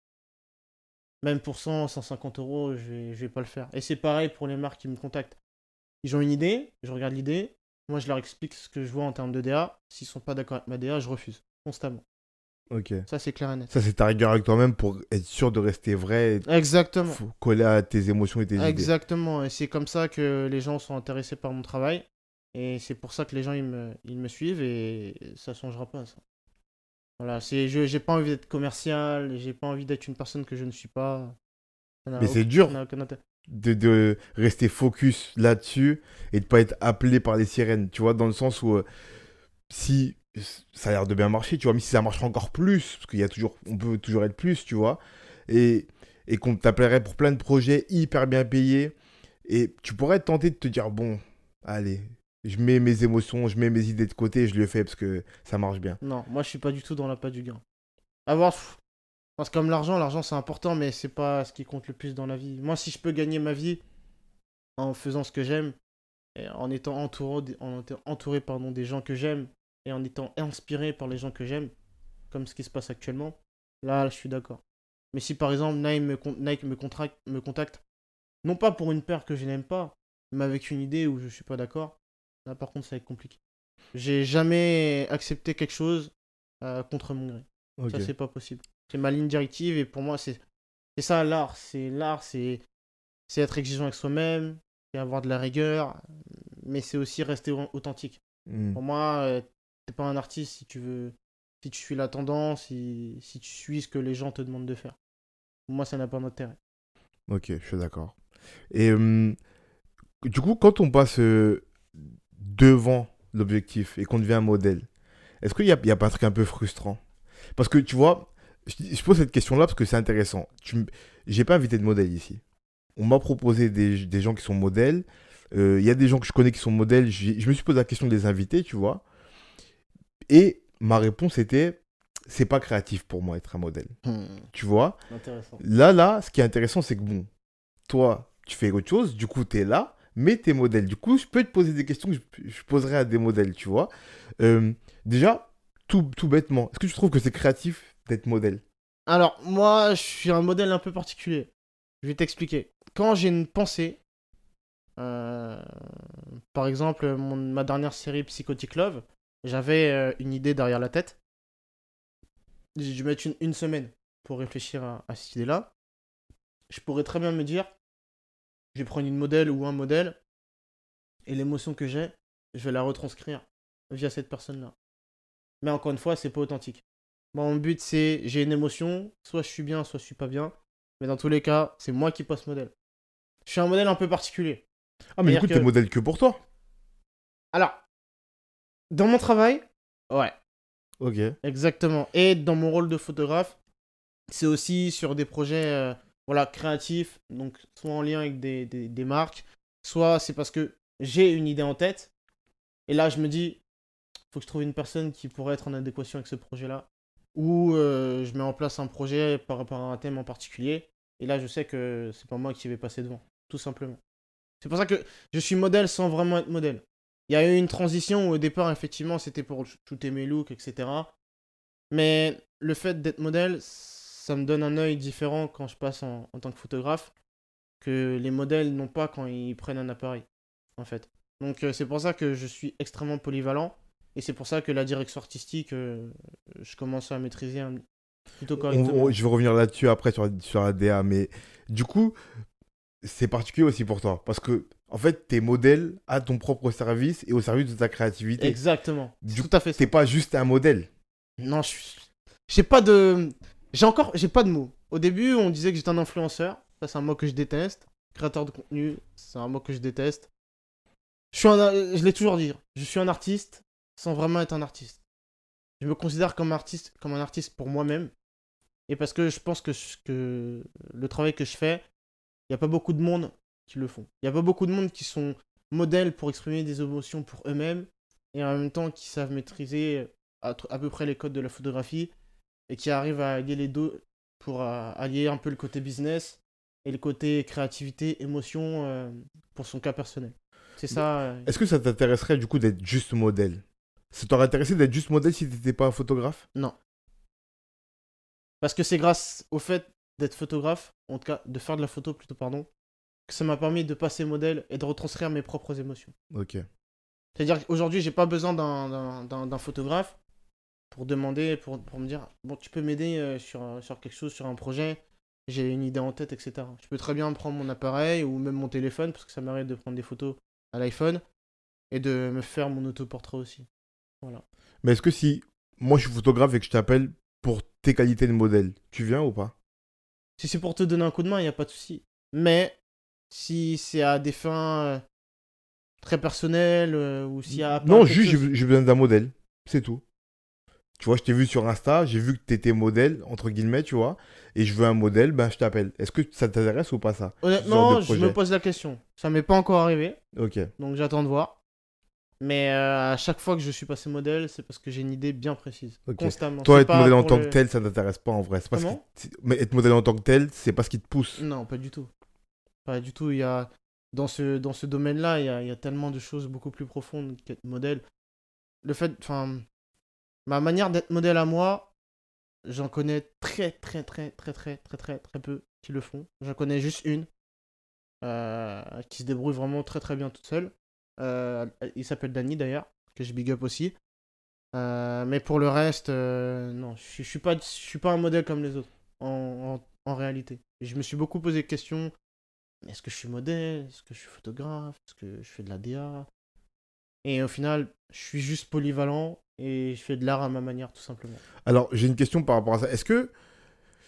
B: même pour 100, 150 euros, je vais, je vais pas le faire. Et c'est pareil pour les marques qui me contactent. Ils ont une idée, je regarde l'idée, moi je leur explique ce que je vois en termes de DA. S'ils sont pas d'accord avec ma DA, je refuse, constamment.
A: Ok.
B: Ça c'est clair et net.
A: Ça, c'est ta rigueur avec toi-même pour être sûr de rester vrai,
B: Exactement.
A: faut coller à tes émotions et tes idées.
B: Exactement. Et c'est comme ça que les gens sont intéressés par mon travail. Et c'est pour ça que les gens ils me, ils me suivent et ça changera pas ça. Voilà, c'est je j'ai pas envie d'être commercial, j'ai pas envie d'être une personne que je ne suis pas. Ça n'a
A: Mais c'est
B: aucun-
A: dur.
B: ça n'a aucun intérêt.
A: De, de rester focus là-dessus et de pas être appelé par les sirènes, tu vois, dans le sens où euh, si ça a l'air de bien marcher, tu vois, mais si ça marcherait encore plus, parce qu'il y a toujours, on peut toujours être plus, tu vois, et, et qu'on t'appellerait pour plein de projets hyper bien payés, et tu pourrais être tenté de te dire, bon, allez, je mets mes émotions, je mets mes idées de côté, je le fais parce que ça marche bien.
B: Non, moi je suis pas du tout dans la pas du gain. Avoir. Parce que comme l'argent, l'argent c'est important, mais c'est pas ce qui compte le plus dans la vie. Moi, si je peux gagner ma vie en faisant ce que j'aime, et en étant entouré, en étant entouré pardon, des gens que j'aime, et en étant inspiré par les gens que j'aime, comme ce qui se passe actuellement, là je suis d'accord. Mais si par exemple Nike me, con- Nike me, contracte- me contacte, non pas pour une paire que je n'aime pas, mais avec une idée où je suis pas d'accord, là par contre ça va être compliqué. J'ai jamais accepté quelque chose euh, contre mon gré. Ça, c'est pas possible. C'est ma ligne directive et pour moi, c'est c'est ça l'art. C'est l'art, c'est c'est être exigeant avec soi-même, c'est avoir de la rigueur, mais c'est aussi rester au- authentique.
A: Hmm.
B: Pour moi, euh, t'es pas un artiste si tu veux, si tu suis la tendance, si, si tu suis ce que les gens te demandent de faire. Pour moi, ça n'a pas d'intérêt.
A: Ok, je suis d'accord. Et hum, du coup, quand on passe euh, devant l'objectif et qu'on devient un modèle, est-ce qu'il n'y a, y a pas un truc un peu frustrant? Parce que tu vois, je, je pose cette question-là parce que c'est intéressant. Tu, j'ai pas invité de modèle ici. On m'a proposé des, des gens qui sont modèles. Euh, Il y a des gens que je connais qui sont modèles. Je me suis posé la question de les inviter, tu vois. Et ma réponse était, c'est pas créatif pour moi être un modèle. Tu vois? Là, là, ce qui est intéressant, c'est que bon, toi, tu fais autre chose, du coup, tu es là, mais tu es modèle. Du coup, je peux te poser des questions que je, je poserais à des modèles, tu vois. Euh, déjà, tout, tout bêtement, est-ce que tu trouves que c'est créatif d'être modèle
B: Alors, moi, je suis un modèle un peu particulier. Je vais t'expliquer. Quand j'ai une pensée, euh, par exemple, ma dernière série Psychotic Love, j'avais euh, une idée derrière la tête. J'ai dû mettre une, une semaine pour réfléchir à, à cette idée-là. Je pourrais très bien me dire, je vais prendre une modèle ou un modèle, et l'émotion que j'ai, je vais la retranscrire via cette personne-là. Mais encore une fois, c'est pas authentique. Mon but, c'est j'ai une émotion, soit je suis bien, soit je suis pas bien. Mais dans tous les cas, c'est moi qui passe modèle. Je suis un modèle un peu particulier.
A: Ah, mais du coup, tu
B: que-
A: es modèle que pour toi.
B: Alors, dans mon travail, ouais,
A: Ok.
B: exactement. Et dans mon rôle de photographe, c'est aussi sur des projets euh, voilà, créatifs, donc soit en lien avec des, des, des marques, soit c'est parce que j'ai une idée en tête. Et là, je me dis, faut que je trouve une personne qui pourrait être en adéquation avec ce projet-là. Ou euh, je mets en place un projet par rapport à un thème en particulier. Et là, je sais que c'est pas moi qui vais passer devant, tout simplement. C'est pour ça que je suis modèle sans vraiment être modèle. Il y a eu une transition où au départ, effectivement, c'était pour shooter mes looks, etc. Mais le fait d'être modèle, ça me donne un œil différent quand je passe en, en tant que photographe que les modèles n'ont pas quand ils prennent un appareil, en fait. Donc euh, c'est pour ça que je suis extrêmement polyvalent Et c'est pour ça que la direction artistique, euh, je commence à maîtriser un... plutôt correctement.
A: on- je vais revenir là-dessus après sur, sur la DA, mais du coup, c'est particulier aussi pour toi. Parce que, en fait, t'es modèle à ton propre service et au service de ta créativité.
B: Exactement.
A: Du
B: tout à fait.
A: T'es pas juste un modèle.
B: Non, je suis... J'ai pas de... J'ai encore... J'ai pas de mots. Au début, on disait que j'étais un influenceur. Ça, c'est un mot que je déteste. Créateur de contenu, c'est un mot que je déteste. Je suis un... Je l'ai toujours dit. Je suis un artiste sans vraiment être un artiste. Je me considère comme artiste, comme un artiste pour moi-même. Et parce que je pense que, je- que le travail que je fais, il n'y a pas beaucoup de monde qui le font. Il n'y a pas beaucoup de monde qui sont modèles pour exprimer des émotions pour eux-mêmes et en même temps qui savent maîtriser à, tr- à peu près les codes de la photographie et qui arrivent à allier les deux pour euh, allier un peu le côté business et le côté créativité, émotion euh, pour son cas personnel. C'est ça. euh,
A: Est-ce que ça t'intéresserait du coup d'être juste modèle? Ça t'aurait intéressé d'être juste modèle si t'étais pas photographe?
B: Parce que c'est grâce au fait d'être photographe, en tout cas de faire de la photo plutôt, pardon, que ça m'a permis de passer modèle et de retranscrire mes propres émotions.
A: Ok.
B: C'est-à-dire qu'aujourd'hui, j'ai pas besoin d'un- photographe pour demander, pour, pour me dire, bon, tu peux m'aider euh, sur, sur quelque chose, sur un projet, j'ai une idée en tête, etc. Je peux très bien prendre mon appareil ou même mon téléphone, parce que ça m'arrive de prendre des photos à l'iPhone et de me faire mon autoportrait aussi. Voilà.
A: Mais est-ce que si moi je suis photographe et que je t'appelle pour tes qualités de modèle, tu viens ou pas?
B: Si c'est pour te donner un coup de main, il n'y a pas de souci. Mais si c'est à des fins euh, très personnelles euh, ou s'il y a.
A: Non, juste
B: chose-
A: j'ai besoin d'un modèle. C'est tout. Tu vois, je t'ai vu sur Insta, j'ai vu que t'étais modèle, entre guillemets, tu vois, et je veux un modèle, ben je t'appelle. Est-ce que ça t'intéresse ou pas ça?
B: Honnêtement, je me pose la question. Ça m'est pas encore arrivé,
A: Ok.
B: donc j'attends de voir. Mais euh, à chaque fois que je suis passé modèle, c'est parce que j'ai une idée bien précise.
A: Ok.
B: Constamment.
A: Toi, être modèle en tant
B: le-
A: que tel, ça t'intéresse pas en vrai.
B: Comment?
A: Mais être modèle en tant que tel, c'est pas ce qui te pousse.
B: Non, pas du tout. Pas du tout. Il y a... Dans ce, dans ce domaine-là, il y a, il y a tellement de choses beaucoup plus profondes qu'être modèle. Le fait. Enfin. Ma manière d'être modèle à moi, j'en connais très, très, très, très, très, très, très, très peu qui le font. J'en connais juste une. euh, qui se débrouille vraiment très, très bien toute seule. Euh, il s'appelle Dany d'ailleurs, que je big up aussi. Euh, mais pour le reste, euh, non, je je suis pas, suis pas un modèle comme les autres, en, en, réalité. Je me suis beaucoup posé de questions. Est-ce que je suis modèle? Est-ce que je suis photographe? Est-ce que je fais de la DA Et au final, je suis juste polyvalent et je fais de l'art à ma manière, tout simplement.
A: Alors, j'ai une question par rapport à ça. Est-ce que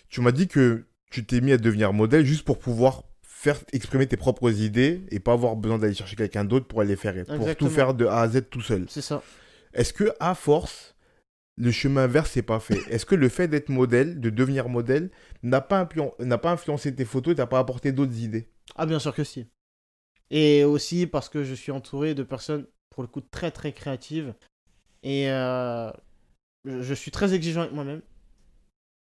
A: tu m'as dit que tu t'es mis à devenir modèle juste pour pouvoir faire exprimer tes propres idées et pas avoir besoin d'aller chercher quelqu'un d'autre pour aller faire, pour tout faire de A à Z tout seul
B: C'est ça.
A: Est-ce que à force, le chemin inverse n'est pas fait? Est-ce que le fait d'être modèle, de devenir modèle, n'a pas, influen- n'a pas influencé tes photos et t'a pas apporté d'autres idées?
B: Ah, bien sûr que si. Et aussi parce que je suis entouré de personnes, pour le coup, très très créatives. Et euh, je je suis très exigeant avec moi-même.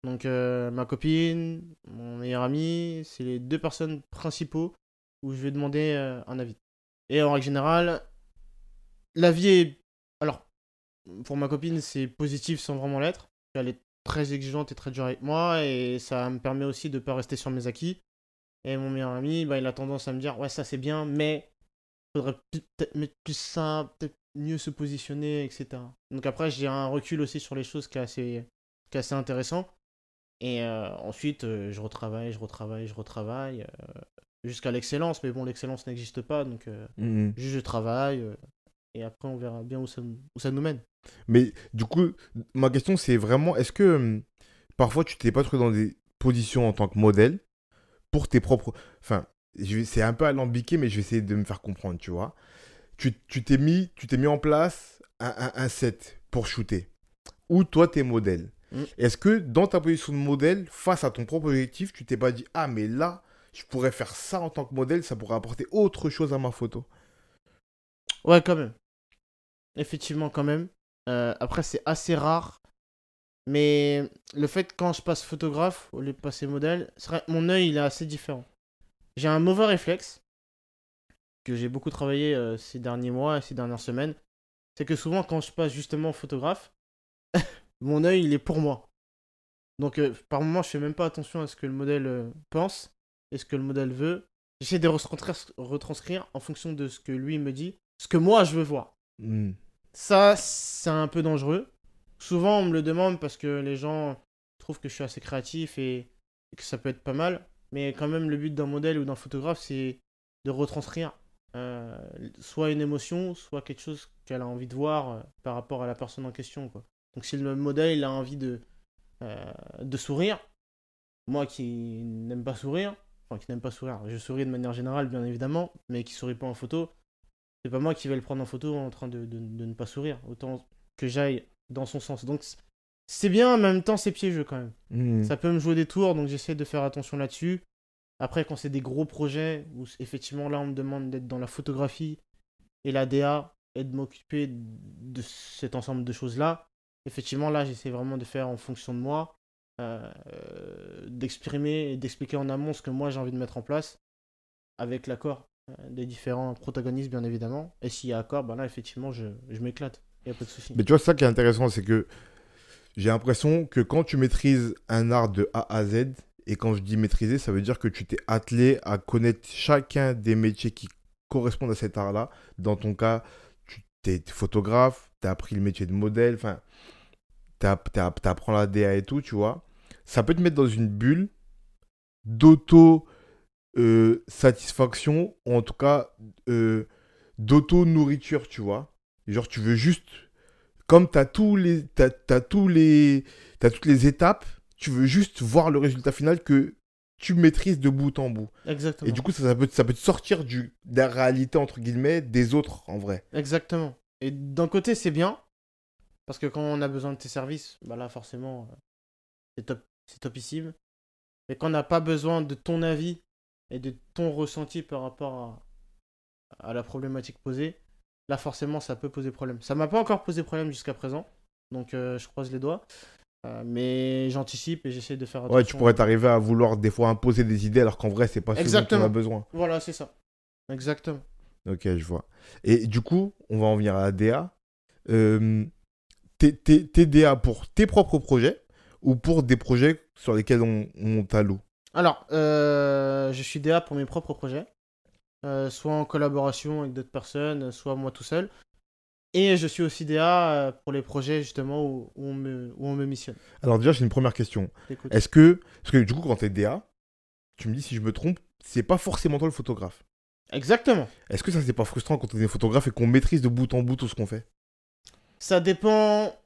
B: Donc, euh, ma copine, mon meilleur ami, c'est les deux personnes principaux où je vais demander euh, un avis. Et en règle générale, l'avis est. Alors, pour ma copine, c'est positif sans vraiment l'être. Elle est très exigeante et très dure avec moi. Et ça me permet aussi de ne pas rester sur mes acquis. Et mon meilleur ami, bah, il a tendance à me dire Ouais, ça c'est bien, mais faudrait pu- peut-être mettre plus ça, peut-être mieux se positionner, etc. Donc après, j'ai un recul aussi sur les choses qui est assez, qui est assez intéressant. Et euh, ensuite, euh, je retravaille, je retravaille, je retravaille, euh, jusqu'à l'excellence. Mais bon, l'excellence n'existe pas, donc euh, juste je travaille. et après, on verra bien où ça, nous- où ça nous mène.
A: Mais du coup, ma question c'est vraiment, est-ce que hum, parfois tu t'es pas trouvé dans des positions en tant que modèle pour tes propres... Enfin, c'est un peu alambiqué, mais je vais essayer de me faire comprendre, tu vois. Tu t'es mis, tu mis en place un, un- un set pour shooter, où toi t'es modèle.
B: Mm.
A: Est-ce que dans ta position de modèle, face à ton propre objectif, tu t'es pas dit, ah mais là, je pourrais faire ça en tant que modèle, ça pourrait apporter autre chose à ma photo?
B: Ouais, quand même. Effectivement, quand même. Euh, après, c'est assez rare. Mais le fait que quand je passe photographe au lieu de passer modèle, mon œil il est assez différent. J'ai un mauvais réflexe que j'ai beaucoup travaillé euh, ces derniers mois ces dernières semaines. C'est que souvent, quand je passe justement photographe, (laughs) mon œil il est pour moi. Donc, euh, par moment, je fais même pas attention à ce que le modèle euh, pense et ce que le modèle veut. J'essaie de retranscrire, en fonction de ce que lui me dit, ce que moi je veux voir.
A: Hmm.
B: Ça, c'est un peu dangereux. Souvent, on me le demande parce que les gens trouvent que je suis assez créatif et, et que ça peut être pas mal. Mais quand même, le but d'un modèle ou d'un photographe, c'est de retranscrire euh, soit une émotion, soit quelque chose qu'elle a envie de voir par rapport à la personne en question. Quoi. Donc si le modèle il a envie de, euh, de sourire, moi qui n'aime pas sourire, enfin qui n'aime pas sourire, je souris de manière générale bien évidemment, mais qui sourit pas en photo, c'est pas moi qui vais le prendre en photo en train de, de, de ne pas sourire, autant que j'aille dans son sens. Donc c'est bien, en même temps c'est piégeux quand même.
A: Hmm.
B: Ça peut me jouer des tours, donc j'essaie de faire attention là-dessus. Après, quand c'est des gros projets, où effectivement là on me demande d'être dans la photographie et la DA et de m'occuper de cet ensemble de choses-là, effectivement là j'essaie vraiment de faire en fonction de moi, euh, d'exprimer et d'expliquer en amont ce que moi j'ai envie de mettre en place, avec l'accord euh, des différents protagonistes bien évidemment. Et s'il y a accord, ben là effectivement je, je m'éclate, il n'y a pas de souci.
A: Mais tu vois, ça qui est intéressant, c'est que j'ai l'impression que quand tu maîtrises un art de A à Z, et quand je dis maîtriser, ça veut dire que tu t'es attelé à connaître chacun des métiers qui correspondent à cet art-là. Dans ton cas, tu es photographe, tu as appris le métier de modèle, enfin, tu apprends la DA et tout, tu vois. Ça peut te mettre dans une bulle d'auto euh, satisfaction, ou en tout cas euh, d'auto nourriture, tu vois. Genre, tu veux juste comme tu as tous les t'as, t'as tous les t'as toutes les étapes, tu veux juste voir le résultat final que tu maîtrises de bout en bout.
B: Exactement.
A: Et du coup, ça, ça peut, ça peut te sortir du, de la réalité, entre guillemets, des autres, en vrai.
B: Exactement. Et d'un côté, c'est bien, parce que quand on a besoin de tes services, bah là, forcément, euh, c'est top, c'est topissime. Mais quand on n'a pas besoin de ton avis et de ton ressenti par rapport à, à la problématique posée, là, forcément, ça peut poser problème. Ça m'a pas encore posé problème jusqu'à présent, donc euh, je croise les doigts. Euh, mais j'anticipe et j'essaie de faire attention.
A: Ouais, tu pourrais t'arriver à vouloir des fois imposer des idées alors qu'en vrai, c'est pas ce dont on a besoin.
B: Voilà, c'est ça. Exactement.
A: Ok, je vois. Et du coup, on va en venir à la DA. Euh, t'es, DA pour tes propres projets ou pour des projets sur lesquels on, on t'alloue?
B: Alors, euh, je suis DA pour mes propres projets, euh, soit en collaboration avec d'autres personnes, soit moi tout seul. Et je suis aussi DA euh, pour les projets justement où, où on, me, où on me missionne.
A: Alors déjà, j'ai une première question. Est-ce que... Parce que du coup, quand t'es DA, tu me dis si je me trompe, c'est pas forcément toi le photographe.
B: Exactement.
A: Est-ce que ça, c'est pas frustrant quand on est photographe et qu'on maîtrise de bout en bout tout ce qu'on fait?
B: Ça dépend.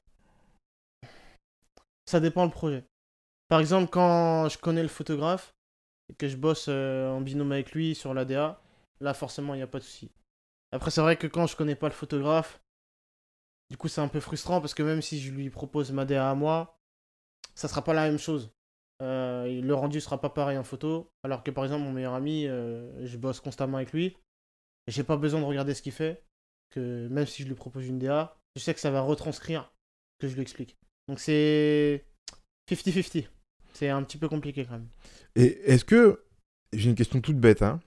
B: Ça dépend le projet. Par exemple, quand je connais le photographe et que je bosse euh, en binôme avec lui sur la DA, là forcément il n'y a pas de souci. Après, c'est vrai que quand je connais pas le photographe, du coup c'est un peu frustrant parce que même si je lui propose ma DA à moi, ça sera pas la même chose. Euh, le rendu sera pas pareil en photo, alors que par exemple mon meilleur ami, euh, je bosse constamment avec lui et j'ai pas besoin de regarder ce qu'il fait, que même si je lui propose une DA, je sais que ça va retranscrire que je lui explique. Donc c'est 50-50. C'est un petit peu compliqué quand même.
A: Et est-ce que... J'ai une question toute bête, hein.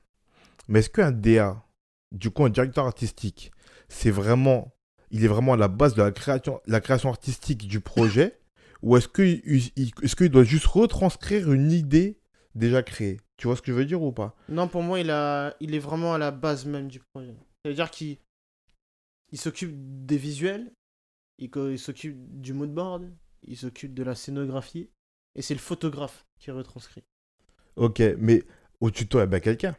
A: Mais est-ce qu'un DA, du coup un directeur artistique, c'est vraiment... Il est vraiment à la base de la création, la création artistique du projet Ou est-ce qu'il doit juste retranscrire une idée déjà créée? Tu vois ce que je veux dire ou pas?
B: Non, pour moi, il, a... il est vraiment à la base même du projet. Ça veut dire qu'il il s'occupe des visuels, il, s'occupe du mood board, il s'occupe de la scénographie, et c'est le photographe qui retranscrit.
A: Ok, mais au-dessus de toi, il y a bien quelqu'un.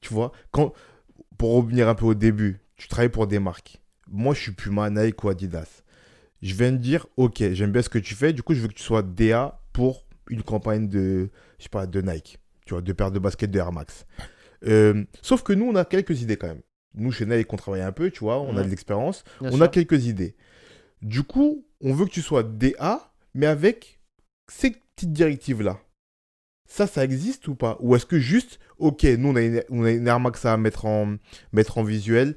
A: Tu vois, quand, pour revenir un peu au début, tu travailles pour des marques. Moi, je suis Puma, Nike ou Adidas. Je viens de dire, ok, j'aime bien ce que tu fais, du coup, je veux que tu sois DA pour une campagne de, je sais de Nike. Tu vois, de paires de baskets de Air Max. Euh, sauf que nous, on a quelques idées quand même. Nous, chez Nike, on travaille un peu, tu vois, on a de l'expérience. On
B: sûr.
A: a quelques idées. Du coup, on veut que tu sois DA, mais avec ces petites directives-là. Ça, ça existe ou pas? Ou est-ce que juste, ok, nous, on a une, on a une Air Max à mettre en, mettre en visuel,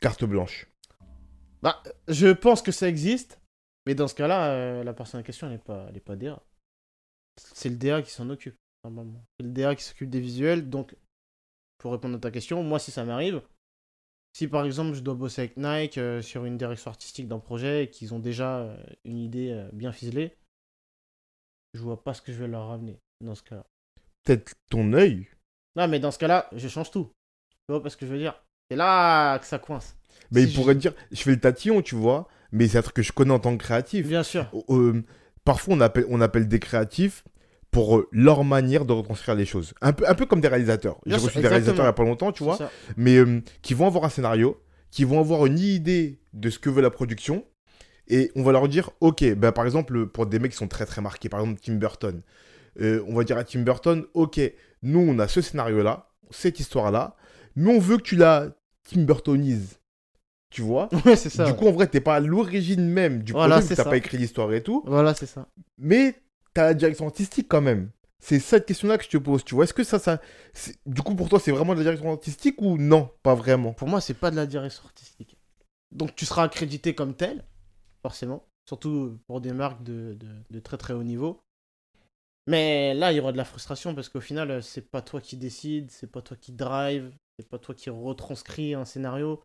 A: carte blanche?
B: Bah, je pense que ça existe, mais dans ce cas-là, euh, la personne en question, elle n'est pas, elle est pas DA. C'est le DA qui s'en occupe, normalement. C'est le DA qui s'occupe des visuels, donc, pour répondre à ta question, moi, si ça m'arrive, si par exemple je dois bosser avec Nike euh, sur une direction artistique d'un projet et qu'ils ont déjà euh, une idée euh, bien ficelée, je vois pas ce que je vais leur ramener dans ce cas-là.
A: Peut-être ton œil.
B: Non, mais dans ce cas-là, je change tout. Tu vois pas ce que je veux dire? C'est là que ça coince.
A: Mais
B: Si
A: il pourrait dire, je fais le tatillon, tu vois, mais c'est un truc que je connais en tant que créatif.
B: Bien sûr.
A: Parfois, on appelle, on appelle des créatifs pour euh, leur manière de retranscrire les choses. Un peu, un peu comme des réalisateurs. J'ai reçu des réalisateurs il n'y a pas longtemps, tu vois, mais euh, qui vont avoir un scénario, qui vont avoir une idée de ce que veut la production, et on va leur dire, ok, ben, par exemple, pour des mecs qui sont très très marqués, par exemple Tim Burton, euh, on va dire à Tim Burton, ok, nous on a ce scénario-là, cette histoire-là, mais on veut que tu la Tim Burtonises. Tu vois?
B: Ouais, c'est ça.
A: Du coup, en vrai, t'es pas à l'origine même du
B: Voilà,
A: projet, t'as pas écrit l'histoire et tout,
B: Voilà, c'est ça.
A: mais t'as la direction artistique quand même. C'est cette question-là que je te pose, tu vois. Est-ce que ça, ça. Du coup, pour toi, c'est vraiment de la direction artistique ou non Pas vraiment?
B: Pour moi, c'est pas de la direction artistique. Donc tu seras accrédité comme tel, forcément. Surtout pour des marques de, de, très très haut niveau. Mais là, il y aura de la frustration parce qu'au final, c'est pas toi qui décide, c'est pas toi qui drive, c'est pas toi qui retranscrit un scénario.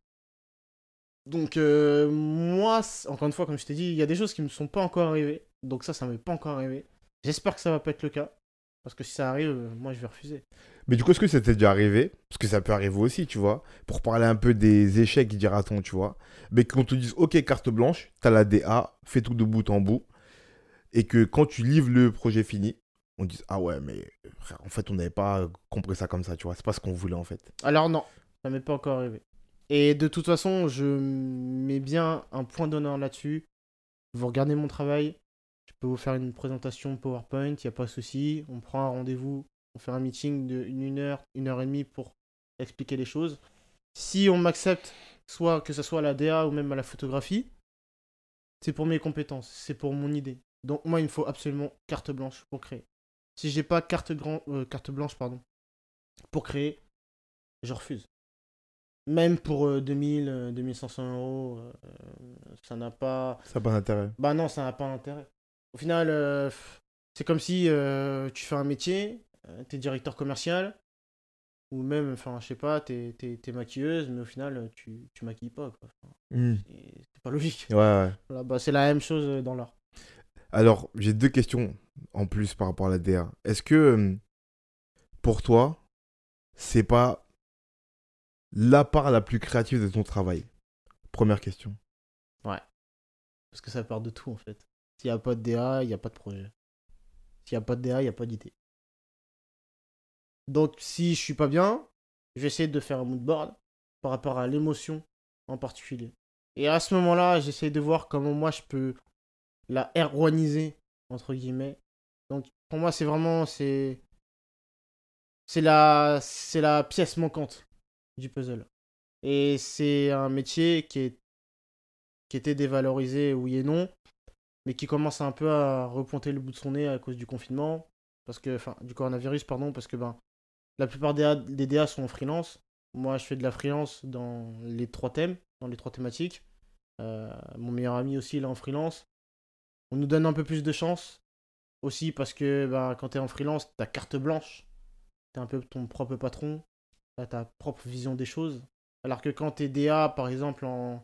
B: Donc, euh, moi, encore une fois, comme je t'ai dit, il y a des choses qui me sont pas encore arrivées. Donc, ça, ça m'est pas encore arrivé. J'espère que ça va pas être le cas. Parce que si ça arrive, euh, moi, je vais refuser.
A: Mais du coup, est-ce que ça t'est déjà arrivé? Parce que ça peut arriver aussi, tu vois. Pour parler un peu des échecs, dira-t-on, tu vois. Mais qu'on te dise, ok, carte blanche, t'as la DA, fais tout de bout en bout. Et que quand tu livres le projet fini, on dise, ah ouais, mais en fait, on n'avait pas compris ça comme ça, tu vois. C'est pas ce qu'on voulait, en fait.
B: Alors non, ça m'est pas encore arrivé. Et de toute façon, je mets bien un point d'honneur là-dessus. Vous regardez mon travail, je peux vous faire une présentation PowerPoint, il n'y a pas de souci. On prend un rendez-vous, on fait un meeting de une, une heure, une heure et demie pour expliquer les choses. Si on m'accepte, soit que ce soit à la DA ou même à la photographie, c'est pour mes compétences, c'est pour mon idée. Donc moi, il me faut absolument carte blanche pour créer. Si j'ai pas carte, grand, euh, carte blanche pardon, pour créer, je refuse. Même pour euh, 2000, euh, 2500 euros, euh, ça n'a pas.
A: Ça n'a pas d'intérêt.
B: Bah non, ça n'a pas d'intérêt. Au final, euh, c'est comme si euh, tu fais un métier, euh, t'es directeur commercial, ou même, enfin, je sais pas, t'es, t'es, t'es maquilleuse, mais au final, tu, tu maquilles pas,
A: Hmm.
B: c'est, pas logique.
A: Ouais, ouais.
B: Voilà, bah, c'est la même chose dans l'art.
A: Alors, j'ai deux questions en plus par rapport à la DA. Est-ce que pour toi, c'est pas la part la plus créative de ton travail? Première question.
B: Parce que ça part de tout, en fait. S'il n'y a pas de DA, il n'y a pas de projet. S'il n'y a pas de DA, il n'y a pas d'idée. Donc, si je suis pas bien, je vais essayer de faire un mood board par rapport à l'émotion en particulier. Et à ce moment-là, j'essaie de voir comment moi je peux la erwaniser, entre guillemets. Donc, pour moi, c'est vraiment. C'est c'est la, c'est la pièce manquante du puzzle. Et c'est un métier qui est qui était dévalorisé, oui et non, mais qui commence un peu à repointer le bout de son nez à cause du confinement, parce que, enfin, du coronavirus, pardon, parce que ben, la plupart des, DA sont en freelance. Moi, je fais de la freelance dans les trois thèmes, dans les trois thématiques. Euh, mon meilleur ami aussi, il est en freelance. On nous donne un peu plus de chance, aussi parce que ben, quand tu es en freelance, tu carte blanche, tu es un peu ton propre patron, tu ta propre vision des choses. Alors que quand tu es DA, par exemple, en,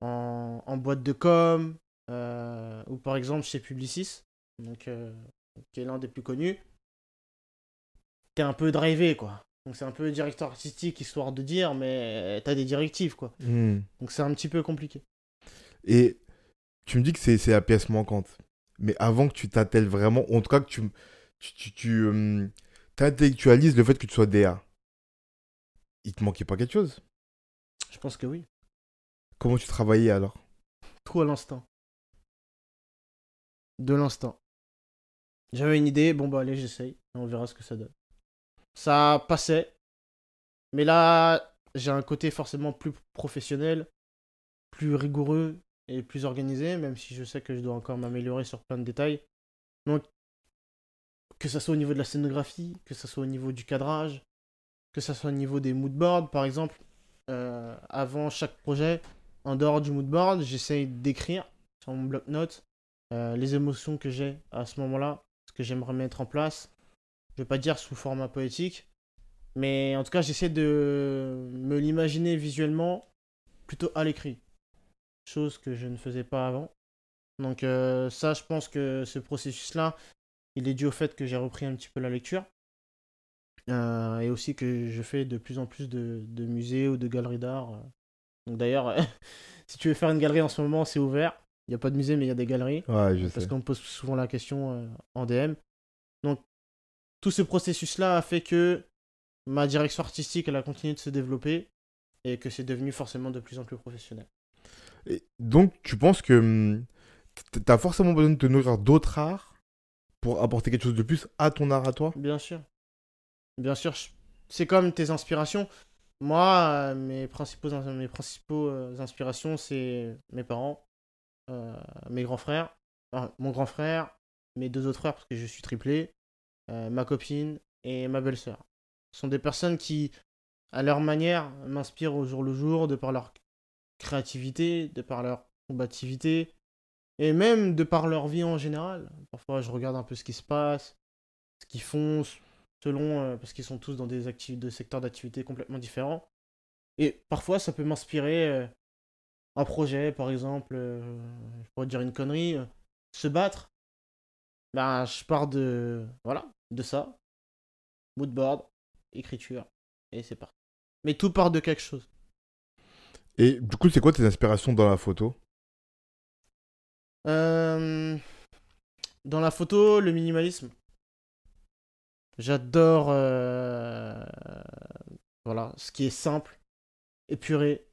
B: en, boîte de com, ou par exemple chez Publicis, donc, euh, qui est l'un des plus connus, t'es un peu drivé, quoi. Donc c'est un peu directeur artistique, histoire de dire, mais t'as des directives, quoi.
A: Hmm.
B: Donc c'est un petit peu compliqué.
A: Et tu me dis que c'est la pièce manquante. Mais avant que tu t'attelles vraiment, en tout cas que tu, tu, tu, tu, euh, t'intellectualises le fait que tu sois DA, il te manquait pas quelque chose?
B: Je pense que oui.
A: Comment tu travaillais alors?
B: Tout à l'instinct. De l'instinct. J'avais une idée, bon bah allez, j'essaye, on verra ce que ça donne. Ça passait, mais là, j'ai un côté forcément plus professionnel, plus rigoureux et plus organisé, même si je sais que je dois encore m'améliorer sur plein de détails. Donc, que ça soit au niveau de la scénographie, que ça soit au niveau du cadrage, que ça soit au niveau des moodboards, par exemple, euh, avant chaque projet, en dehors du moodboard, j'essaye d'écrire sur mon bloc-notes euh, les émotions que j'ai à ce moment-là, ce que j'aimerais mettre en place. Je vais pas dire sous format poétique, mais en tout cas, j'essaie de me l'imaginer visuellement plutôt à l'écrit. Chose que je ne faisais pas avant. Donc euh, ça, je pense que ce processus-là, il est dû au fait que j'ai repris un petit peu la lecture. Euh, et aussi que je fais de plus en plus de, de musées ou de galeries d'art. Donc d'ailleurs, (laughs) si tu veux faire une galerie en ce moment, c'est ouvert. Il n'y a pas de musée, mais il y a des galeries.
A: Ouais, je
B: Parce qu'on me pose souvent la question euh, en DM. Donc, tout ce processus-là a fait que ma direction artistique, elle a continué de se développer et que c'est devenu forcément de plus en plus professionnel.
A: Et donc, tu penses que hum, t- t'as forcément besoin de te nourrir d'autres arts pour apporter quelque chose de plus à ton art à toi?
B: Bien sûr. Bien sûr, c'est comme tes inspirations. Moi, euh, mes principaux, mes principaux euh, inspirations, c'est mes parents, mes grands frères, mon grand frère, mes deux autres frères, parce que je suis triplé, euh, ma copine et ma belle-sœur. Ce sont des personnes qui, à leur manière, m'inspirent au jour le jour, de par leur créativité, de par leur combativité, et même de par leur vie en général. Parfois, je regarde un peu ce qui se passe, ce qu'ils font, selon, euh, parce qu'ils sont tous dans des, secteurs d'activité complètement différents. Et parfois, ça peut m'inspirer euh, un projet, par exemple, euh, je pourrais dire une connerie, euh, se battre. Ben, je pars de, voilà, de ça. Moodboard, écriture, et c'est parti. Mais tout part de quelque chose.
A: Et du coup, c'est quoi tes inspirations dans la photo?
B: Euh, dans la photo, le minimalisme. J'adore euh, voilà, ce qui est simple, épuré.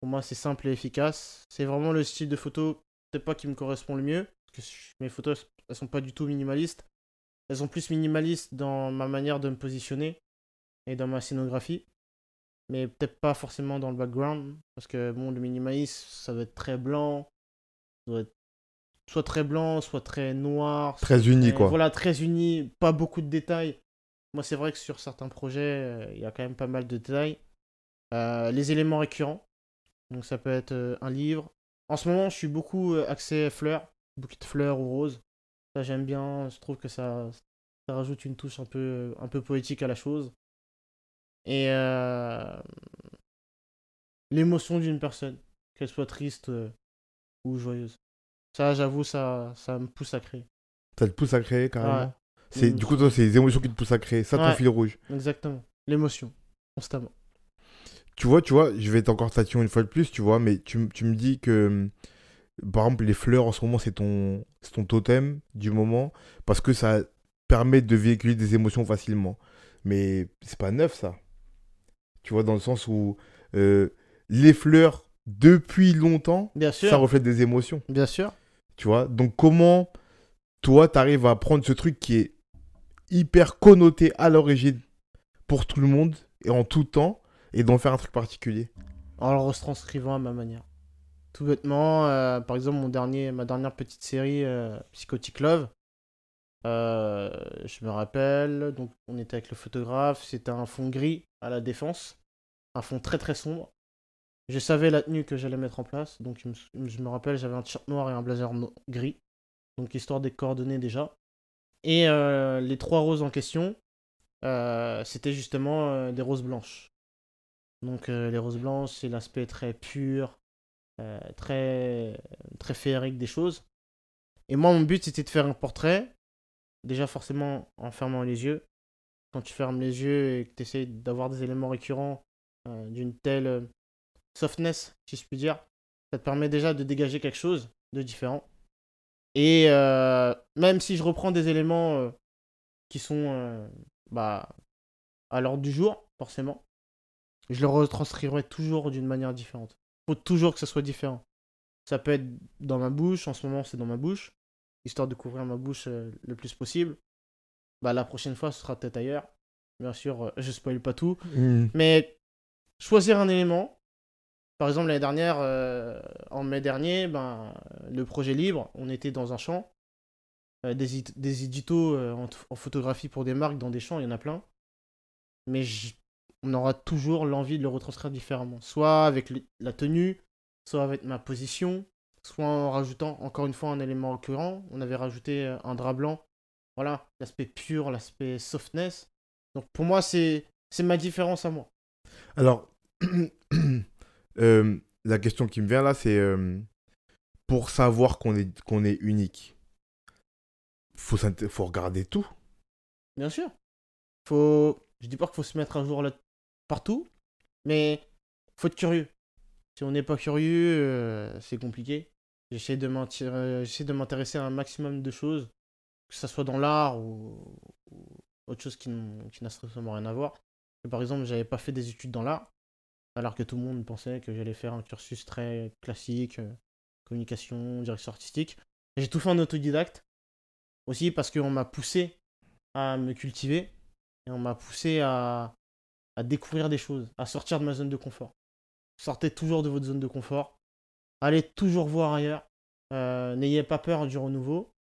B: Pour moi, c'est simple et efficace. C'est vraiment le style de photo, peut-être pas qui me correspond le mieux. Parce que mes photos, elles sont pas du tout minimalistes. Elles sont plus minimalistes dans ma manière de me positionner et dans ma scénographie. Mais peut-être pas forcément dans le background. Parce que bon, le minimalisme, ça doit être très blanc. Ça doit être soit très blanc, soit très noir.
A: Très uni,
B: très-
A: quoi.
B: Voilà, très uni, pas beaucoup de détails. Moi, c'est vrai que sur certains projets, euh, il y a quand même pas mal de détails. Euh, les éléments récurrents. Donc, ça peut être euh, un livre. En ce moment, je suis beaucoup euh, axé fleurs, bouquet de fleurs ou roses. Ça, j'aime bien. Je trouve que ça, ça rajoute une touche un peu, un peu poétique à la chose. Et euh, l'émotion d'une personne, qu'elle soit triste euh, ou joyeuse. Ça, j'avoue, ça, ça me pousse à créer.
A: Ça te pousse à créer carrément
B: Ouais.
A: C'est. Du coup, toi, c'est les émotions qui te poussent à créer. Ça, ton
B: Ouais.
A: fil rouge.
B: Exactement. L'émotion, constamment.
A: Tu vois, tu vois, je vais être encore tatillon une fois de plus, tu vois, mais tu, tu me dis que, hum, par exemple, les fleurs en ce moment, c'est ton, totem du moment, parce que ça permet de véhiculer des émotions facilement. Mais c'est pas neuf, ça. Tu vois, dans le sens où euh, les fleurs, depuis longtemps,
B: Bien sûr.
A: ça reflète des émotions,
B: Bien sûr.
A: tu vois. Donc, comment, toi, t'arrives à prendre ce truc qui est hyper connoté à l'origine pour tout le monde et en tout temps, et d'en faire un truc particulier
B: En le retranscrivant à ma manière. Tout bêtement, euh, par exemple, mon dernier, ma dernière petite série, euh, Psychotic Love, euh, je me rappelle, donc on était avec le photographe, c'était un fond gris à la défense, un fond très très sombre. Je savais la tenue que j'allais mettre en place, donc je me, rappelle, j'avais un t-shirt noir et un blazer gris, donc histoire des coordonnées déjà. Et les trois roses en question, c'était justement des roses blanches. Donc euh, les roses blanches, c'est l'aspect très pur, euh, très, très féerique des choses. Et moi, mon but, c'était de faire un portrait, déjà forcément en fermant les yeux. Quand tu fermes les yeux et que tu essaies d'avoir des éléments récurrents euh, d'une telle softness, si je puis dire, ça te permet déjà de dégager quelque chose de différent. Et même si je reprends des éléments qui sont bah, à l'ordre du jour, forcément, je le retranscrirai toujours d'une manière différente. Faut toujours que ça soit différent. Ça peut être dans ma bouche, en ce moment c'est dans ma bouche, histoire de couvrir ma bouche euh, le plus possible. Bah la prochaine fois ce sera peut-être ailleurs. Bien sûr, euh, je spoil pas tout. Mais choisir un élément. Par exemple, l'année dernière, euh, en mai dernier, ben, le projet libre, on était dans un champ. Euh, des, des éditos euh, en, en photographie pour des marques dans des champs, il y en a plein. Mais on aura toujours l'envie de le retranscrire différemment. Soit avec la tenue, soit avec ma position, soit en rajoutant encore une fois un élément récurrent. On avait rajouté euh, un drap blanc. Voilà, l'aspect pur, l'aspect softness. Donc pour moi, c'est ma différence à moi.
A: Alors, (clears throat) euh, la question qui me vient là, c'est euh, pour savoir qu'on est, qu'on est unique, faut, faut regarder tout.
B: Bien sûr. Faut Je dis pas qu'il faut se mettre à jour là partout, mais faut être curieux. Si on n'est pas curieux, euh, c'est compliqué. J'essaie de m'intér- euh, j'essaie de m'intéresser à un maximum de choses, que ce soit dans l'art ou, ou autre chose qui n'a strictement rien à voir. Par exemple, j'avais pas fait des études dans l'art, alors que tout le monde pensait que j'allais faire un cursus très classique, euh, communication, direction artistique. J'ai tout fait en autodidacte, aussi parce qu'on m'a poussé à me cultiver et on m'a poussé à, à découvrir des choses, à sortir de ma zone de confort. Sortez toujours de votre zone de confort, allez toujours voir ailleurs, Euh, n'ayez pas peur du renouveau.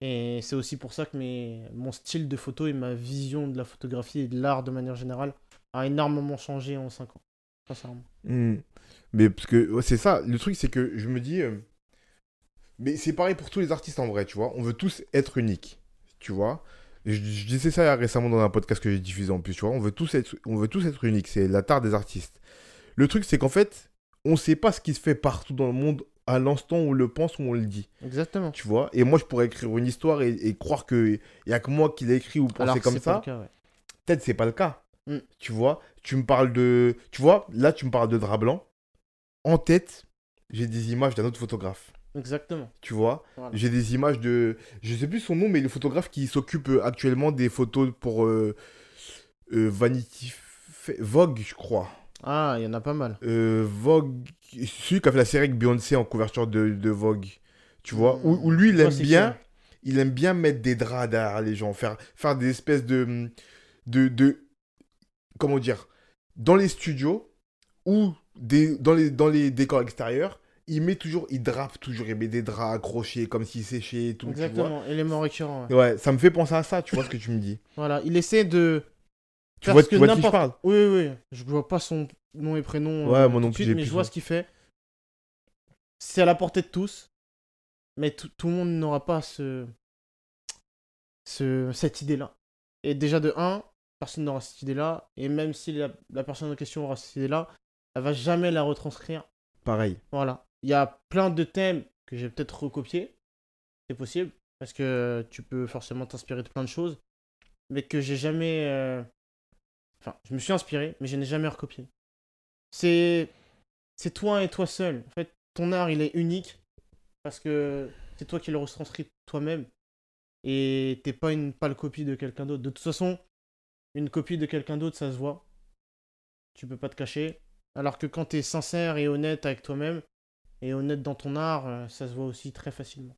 B: Et c'est aussi pour ça que mes, mon style de photo et ma vision de la photographie et de l'art de manière générale a énormément changé en 5 ans. Sincèrement.
A: Hmm. Mais parce que c'est ça, le truc c'est que je me dis. euh, Mais c'est pareil pour tous les artistes en vrai, tu vois. On veut tous être uniques, tu vois. Je, je disais ça récemment dans un podcast que j'ai diffusé en plus, tu vois. On veut tous être, on veut tous être uniques, c'est la tare des artistes. Le truc c'est qu'en fait, on sait pas ce qui se fait partout dans le monde à l'instant où on le pense ou on le dit,
B: Exactement.
A: tu vois? Et moi je pourrais écrire une histoire et, et croire que y a que moi qui l'ai écrit ou pensé comme ça.
B: ouais.
A: Peut-être c'est pas le cas.
B: Mm.
A: Tu vois, tu me parles de. Tu vois, là tu me parles de drap blanc. En tête, j'ai des images d'un autre photographe.
B: Exactement.
A: Tu vois,
B: Voilà.
A: j'ai des images de. Je sais plus son nom, mais le photographe qui s'occupe euh, actuellement des photos pour euh, euh, Vanity Vogue, je crois.
B: Ah, il y en a pas mal.
A: Euh, Vogue. Celui qui a fait la série avec Beyoncé en couverture de, de Vogue. Tu vois,
B: Mm.
A: où, où lui il aime bien.
B: qui,
A: Il aime bien mettre des draps derrière les gens, faire, faire des espèces de, de, de. Comment dire Dans les studios ou des, dans, les, dans les décors extérieurs, il met toujours, il drape toujours, il met des draps accrochés comme et tout. tu vois.
B: Exactement, élément récurrent. ouais.
A: Ouais, ça me fait penser à ça, tu vois ce que tu me dis.
B: Voilà, il essaie de.
A: Tu vois,
B: ce
A: tu vois de qui je parle?
B: Oui, oui. Je vois pas son nom et prénom.
A: Ouais,
B: euh,
A: moi non plus,
B: suite, mais je vois ce qu'il fait. C'est à la portée de tous. Mais tout, tout le monde n'aura pas ce, ce, cette idée-là. Et déjà, de 1, personne n'aura cette idée-là. Et même si la, la personne en question aura cette idée-là, elle va jamais la retranscrire.
A: Pareil.
B: Voilà. Il y a plein de thèmes que j'ai peut-être recopiés. C'est possible. Parce que tu peux forcément t'inspirer de plein de choses. Mais que j'ai jamais. euh, Enfin, je me suis inspiré, mais je n'ai jamais recopié. C'est. C'est toi et toi seul. En fait, ton art, il est unique. Parce que c'est toi qui le retranscris toi-même. Et t'es pas une pâle copie de quelqu'un d'autre. De toute façon, une copie de quelqu'un d'autre, ça se voit. Tu peux pas te cacher. Alors que quand t'es sincère et honnête avec toi-même, et honnête dans ton art, euh, ça se voit aussi très facilement.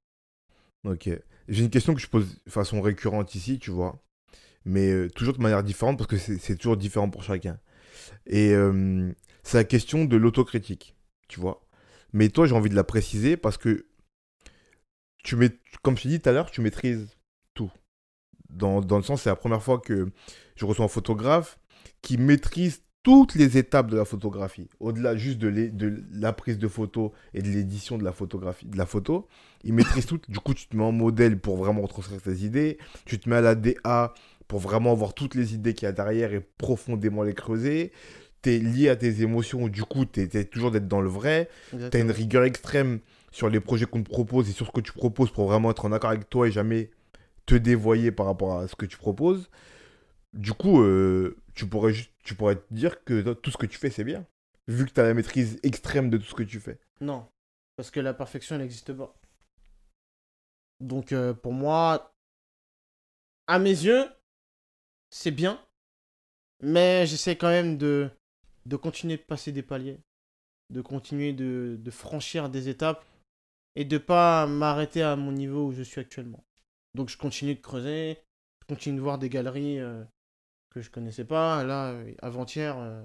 A: Ok. J'ai une question que je pose de façon récurrente ici, tu vois. Mais euh, toujours de manière différente parce que c'est toujours différent pour chacun. Et euh, c'est la question de l'autocritique, tu vois. Mais toi, j'ai envie de la préciser parce que tu mets, comme je t'ai dit tout à l'heure, tu maîtrises tout. Dans, dans le sens, c'est la première fois que je reçois un photographe qui maîtrise toutes les étapes de la photographie. Au-delà juste de, la prise de photo et de l'édition de la photographie, de la photo, il maîtrise tout. Du coup, tu te mets en modèle pour vraiment retranscrire tes idées. Tu te mets à la DA pour vraiment voir toutes les idées qu'il y a derrière et profondément les creuser. Tu es lié à tes émotions, du coup, tu es, toujours d'être dans le vrai. Tu as une rigueur extrême sur les projets qu'on te propose et sur ce que tu proposes pour vraiment être en accord avec toi et jamais te dévoyer par rapport à ce que tu proposes. Du coup, euh, tu, pourrais te dire que tout ce que tu fais, c'est bien. Vu que tu as la maîtrise extrême de tout ce que tu fais.
B: Non, parce que la perfection, elle n'existe pas. Donc, euh, pour moi, à mes yeux, c'est bien, mais j'essaie quand même de, de continuer de passer des paliers, de continuer de, de franchir des étapes et de pas m'arrêter à mon niveau où je suis actuellement. Donc, je continue de creuser, je continue de voir des galeries euh, que je connaissais pas. Là, euh, avant-hier, euh,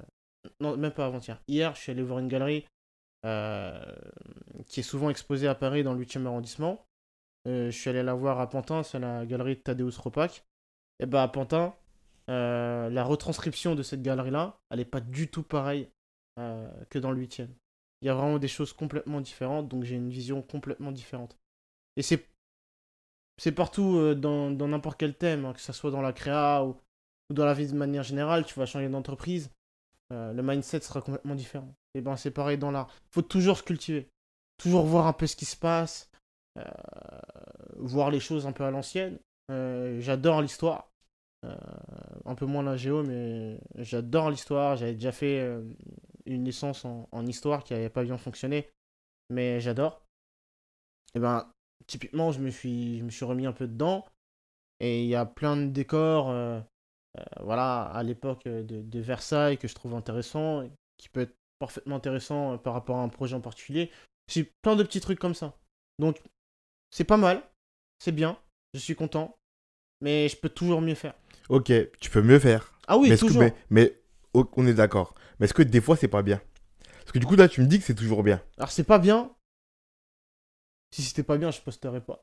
B: non, même pas avant-hier, hier, je suis allé voir une galerie euh, qui est souvent exposée à Paris dans le 8e arrondissement. Je suis allé la voir à Pantin, c'est la galerie de Tadeusz Ropac. Et bah à Pantin, la retranscription de cette galerie-là, elle n'est pas du tout pareille que dans le 8e. Il y a vraiment des choses complètement différentes, donc j'ai une vision complètement différente. Et c'est c'est partout euh, dans n'importe quel thème, hein, que ce soit dans la créa ou, ou dans la vie de manière générale, tu vas changer d'entreprise, euh, le mindset sera complètement différent. Et ben c'est pareil dans l'art. faut toujours se cultiver. Toujours voir un peu ce qui se passe. euh, voir les choses un peu à l'ancienne. Euh, J'adore l'histoire. Un peu moins la géo, mais j'adore l'histoire. J'avais déjà fait une licence en, en histoire qui n'avait pas bien fonctionné, mais j'adore. Et ben, typiquement, je me suis, je me suis remis un peu dedans. Et il y a plein de décors, voilà, à l'époque de, de Versailles que je trouve intéressant, qui peut être parfaitement intéressant euh, par rapport à un projet en particulier. C'est plein de petits trucs comme ça. Donc, c'est pas mal, c'est bien, je suis content, mais je peux toujours mieux faire.
A: Ok, tu peux mieux faire.
B: Ah oui,
A: mais, que-
B: toujours.
A: mais, mais, oh, on est d'accord. Mais est-ce que des fois, c'est pas bien? Parce que du coup, là, tu me dis que c'est toujours bien.
B: Alors, c'est pas bien. Si c'était pas bien, je posterais pas.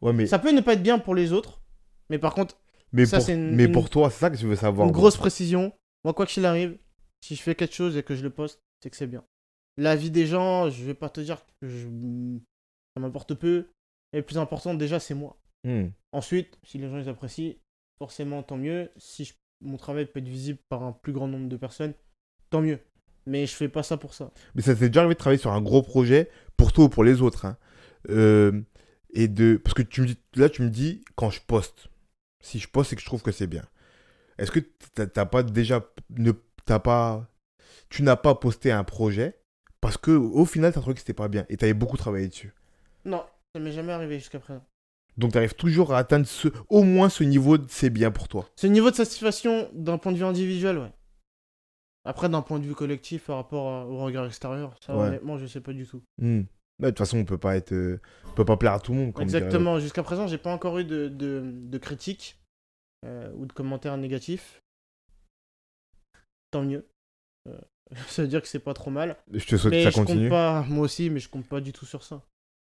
A: Ouais, mais,
B: Ça peut ne pas être bien pour les autres, mais par contre,
A: mais,
B: ça,
A: pour,
B: c'est une-
A: mais
B: une-
A: pour toi, c'est ça que je veux savoir.
B: une grosse précision. Moi, quoi qu'il arrive, si je fais quelque chose et que je le poste, c'est que c'est bien. La vie des gens, je vais pas te dire que je... ça m'importe peu. Et le plus important, déjà, c'est moi.
A: Hmm.
B: Ensuite, si les gens les apprécient, forcément, tant mieux. Si je- mon travail peut être visible par un plus grand nombre de personnes, tant mieux. Mais je fais pas ça pour ça.
A: Mais ça t'est déjà arrivé de travailler sur un gros projet pour toi ou pour les autres. hein. Euh, et de... Parce que tu me dis... là, tu me dis quand je poste. Si je poste, c'est que je trouve que c'est bien. Est-ce que t'as pas déjà. Ne... T'as pas... Tu n'as pas posté un projet parce que au final, t'as trouvé que c'était pas bien et t'avais beaucoup travaillé dessus?
B: Non, ça m'est jamais arrivé jusqu'à présent.
A: Donc, tu arrives toujours à atteindre ce... au moins ce niveau de c'est bien pour toi.
B: Ce niveau de satisfaction d'un point de vue individuel, ouais. Après, d'un point de vue collectif par rapport au regard extérieur, ça,
A: Ouais.
B: honnêtement, je sais pas du tout.
A: Hmm. De toute façon, on peut pas être, euh, on peut pas plaire à tout le monde. comme
B: Exactement. Jusqu'à présent, j'ai pas encore eu de, de, de critiques euh, ou de commentaires négatifs. Tant mieux. Euh, (laughs) ça veut dire que c'est pas trop mal.
A: Je te souhaite
B: mais
A: que ça continue.
B: compte pas, moi aussi, mais je compte pas du tout sur ça.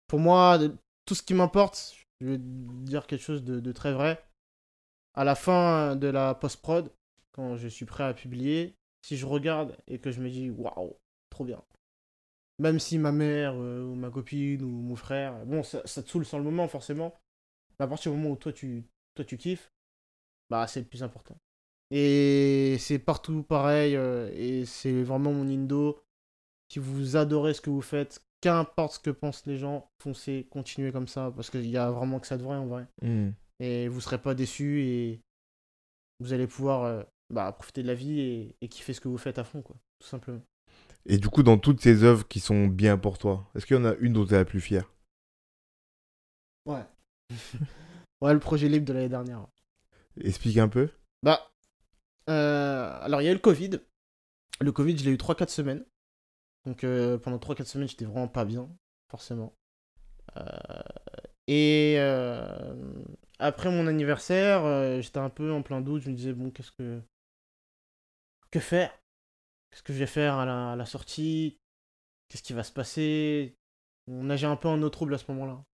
B: Pour moi, tout ce qui m'importe, je vais dire quelque chose de, de très vrai. À la fin de la post-prod, quand je suis prêt à publier, si je regarde et que je me dis waouh, trop bien. Même si ma mère euh, ou ma copine ou mon frère, bon, ça, ça te saoule sur le moment forcément, mais à partir du moment où toi tu, toi, tu kiffes, bah c'est le plus important. Et c'est partout pareil, euh, et c'est vraiment mon indo. Si vous adorez ce que vous faites, qu'importe ce que pensent les gens, foncez, continuez comme ça, parce qu'il y a vraiment que ça de vrai en vrai.
A: Hmm.
B: Et vous serez pas déçus et vous allez pouvoir euh, bah, profiter de la vie et, et kiffer ce que vous faites à fond, quoi, tout simplement.
A: Et du coup, dans toutes ces œuvres qui sont bien pour toi, est-ce qu'il y en a une dont tu es la plus fière?
B: Ouais. (laughs) ouais, le projet libre de l'année dernière.
A: Explique un peu.
B: Bah, euh, alors il y a eu le Covid. Le Covid, je l'ai eu 3-4 semaines. Donc euh, pendant 3-4 semaines, j'étais vraiment pas bien, forcément. Euh, et euh, après mon anniversaire, euh, j'étais un peu en plein doute. Je me disais, bon, qu'est-ce que. Que faire? Qu'est-ce que je vais faire à la, sortie? Qu'est-ce qui va se passer? On nageait un peu en eau trouble à ce moment-là.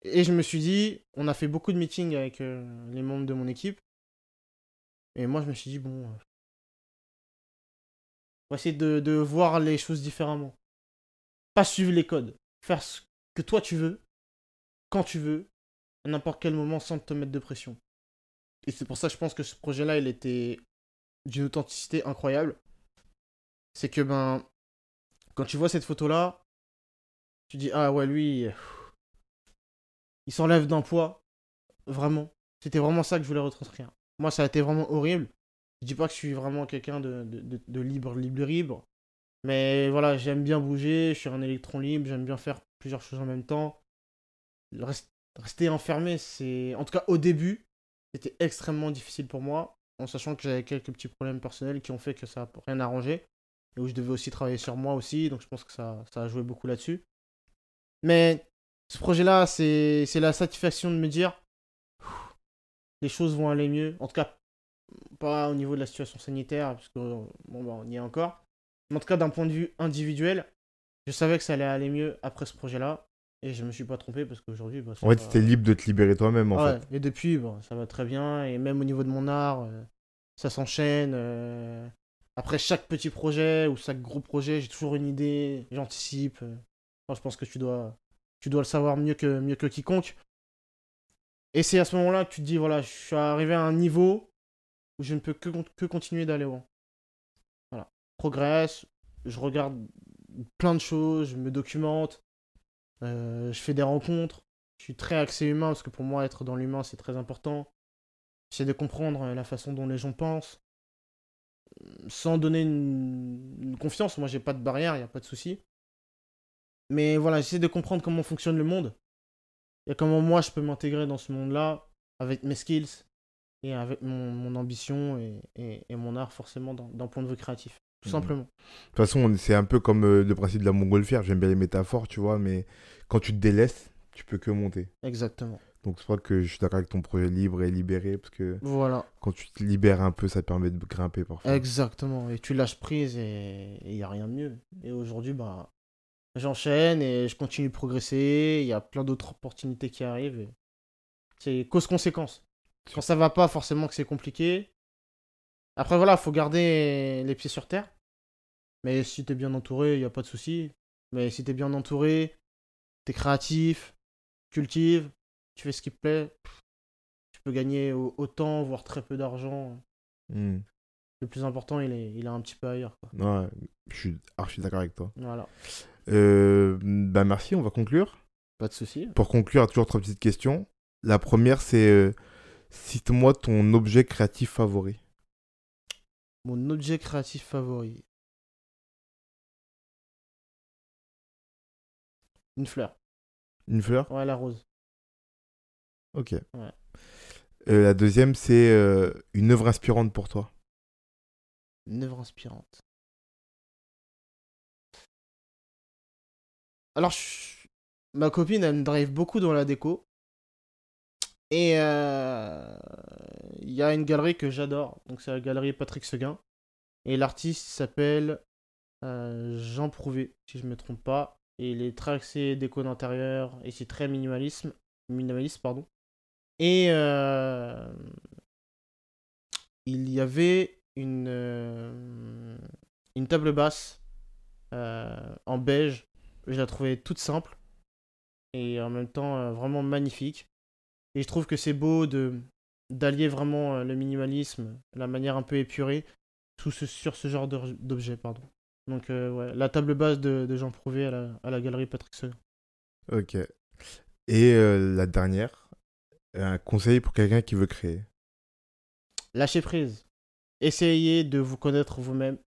B: Et je me suis dit, on a fait beaucoup de meetings avec euh, les membres de mon équipe. Et moi, je me suis dit, bon, euh, on va essayer de, de voir les choses différemment. Pas suivre les codes. Faire ce que toi tu veux, quand tu veux, à n'importe quel moment sans te mettre de pression. Et c'est pour ça que je pense que ce projet-là, il était d'une authenticité incroyable. C'est que, ben, quand tu vois cette photo-là, tu dis, ah ouais, lui, il s'enlève d'un poids. Vraiment. C'était vraiment ça que je voulais retranscrire. Moi, ça a été vraiment horrible. Je dis pas que je suis vraiment quelqu'un de, de, de- libre, libre, libre. Mais voilà, j'aime bien bouger, je suis un électron libre, j'aime bien faire plusieurs choses en même temps. Rester enfermé, c'est. En tout cas, au début, c'était extrêmement difficile pour moi, en sachant que j'avais quelques petits problèmes personnels qui ont fait que ça n'a rien arrangé. Et où je devais aussi travailler sur moi aussi, donc je pense que ça, ça a joué beaucoup là-dessus. Mais ce projet-là, c'est la satisfaction de me dire les choses vont aller mieux. En tout cas, pas au niveau de la situation sanitaire, parce que bon, bah, on y est encore. Mais en tout cas, d'un point de vue individuel, je savais que ça allait aller mieux après ce projet-là. Et je me suis pas trompé parce qu'aujourd'hui. Bah,
A: En fait,
B: va-
A: t'es libre de te libérer toi-même, en
B: Ouais,
A: fait.
B: et depuis, bon, ça va très bien. Et même au niveau de mon art, euh, ça s'enchaîne. euh, Après chaque petit projet ou chaque gros projet, j'ai toujours une idée, j'anticipe. euh. Je pense que tu dois, tu dois le savoir mieux que, mieux que quiconque. Et c'est à ce moment-là que tu te dis, voilà, je suis arrivé à un niveau où je ne peux que, con- que continuer d'aller loin. Voilà. Progresse, je regarde plein de choses, je me documente, euh, je fais des rencontres. Je suis très axé humain parce que pour moi, être dans l'humain, c'est très important. J'essaie de comprendre la façon dont les gens pensent, sans donner une, une confiance. Moi, j'ai pas de barrière, il n'y a pas de souci. Mais voilà, j'essaie de comprendre comment fonctionne le monde et comment moi je peux m'intégrer dans ce monde-là avec mes skills et avec mon, mon ambition et, et, et mon art forcément d'un d'un point de vue créatif. Tout
A: Mhm.
B: simplement.
A: De toute façon, c'est un peu comme euh, le principe de la montgolfière. J'aime bien les métaphores, tu vois, mais quand tu te délaisses, tu peux que monter.
B: Exactement.
A: Donc pour ça que je suis d'accord avec ton projet libre et libéré, parce que
B: Voilà.
A: quand tu te libères un peu, ça te permet de grimper parfois.
B: Exactement. Et tu lâches prise et il n'y a rien de mieux. Et aujourd'hui, bah, j'enchaîne et je continue de progresser. Il y a plein d'autres opportunités qui arrivent. et C'est cause-conséquence. Quand ça va pas, forcément que c'est compliqué. Après, voilà, faut garder les pieds sur terre. Mais si t'es bien entouré, il n'y a pas de souci. Mais si t'es bien entouré, t'es créatif, cultives, tu fais ce qui te plaît, tu peux gagner au- autant, voire très peu d'argent.
A: Hmm.
B: Le plus important, il est, il est un petit peu ailleurs. Quoi.
A: Ouais, je suis archi d'accord avec toi.
B: Voilà.
A: Euh, bah merci, on va conclure.
B: Pas de souci.
A: Pour conclure, toujours trois petites questions. La première, c'est euh, cite-moi ton objet créatif favori.
B: Mon objet créatif favori. Une fleur.
A: Une fleur?
B: Ouais, la rose.
A: Ok.
B: Ouais.
A: Euh, la deuxième, c'est euh, une œuvre inspirante pour toi.
B: Une œuvre inspirante. Alors, je- ma copine, elle me drive beaucoup dans la déco. Et euh, il y a une galerie que j'adore. Donc, c'est la galerie Patrick Seguin. Et l'artiste s'appelle Jean Prouvé, si je ne me trompe pas. Et il est très axé déco d'intérieur. Et c'est très minimalisme, minimaliste. pardon. Et euh, il y avait une, euh, une table basse euh, en beige. Je la trouvais toute simple et en même temps vraiment magnifique. Et je trouve que c'est beau de d'allier vraiment le minimalisme, la manière un peu épurée, sur ce genre d'objet. pardon. Donc ouais, la table basse de, de Jean Prouvé à la, à la galerie Patrick Seguin.
A: Ok. Et la dernière, un conseil pour quelqu'un qui veut créer.
B: Lâchez prise. Essayez de vous connaître vous-même.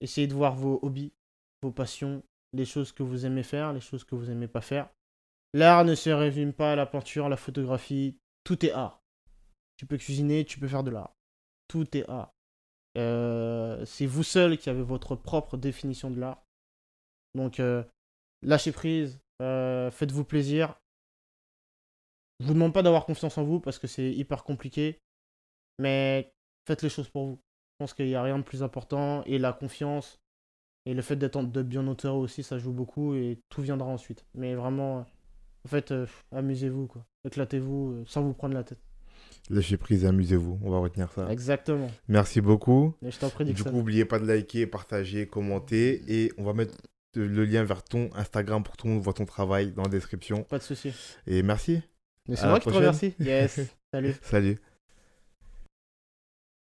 B: Essayez de voir vos hobbies, vos passions, les choses que vous aimez faire, les choses que vous aimez pas faire. L'art ne se résume pas à la peinture, la photographie. Tout est art. Tu peux cuisiner, tu peux faire de l'art. Tout est art. Euh, c'est vous seul qui avez votre propre définition de l'art. Donc, euh, lâchez prise, euh, faites-vous plaisir. Je vous demande pas d'avoir confiance en vous parce que c'est hyper compliqué, mais faites les choses pour vous. Je pense qu'il n'y a rien de plus important et la confiance et le fait d'être de bien auteur aussi, ça joue beaucoup et tout viendra ensuite. Mais vraiment, en fait, euh, amusez-vous quoi, éclatez-vous euh, sans vous prendre la tête.
A: Lâchez prise et amusez-vous. On va retenir ça.
B: Exactement.
A: Merci beaucoup.
B: Et je t'en prie,
A: Du coup, n'oubliez pas de liker, partager, commenter. Et on va mettre le lien vers ton Instagram pour que tout le monde voit ton travail dans la description.
B: Pas de souci.
A: Et merci.
B: Mais c'est moi qui te remercie. Yes. (laughs) Salut.
A: Salut.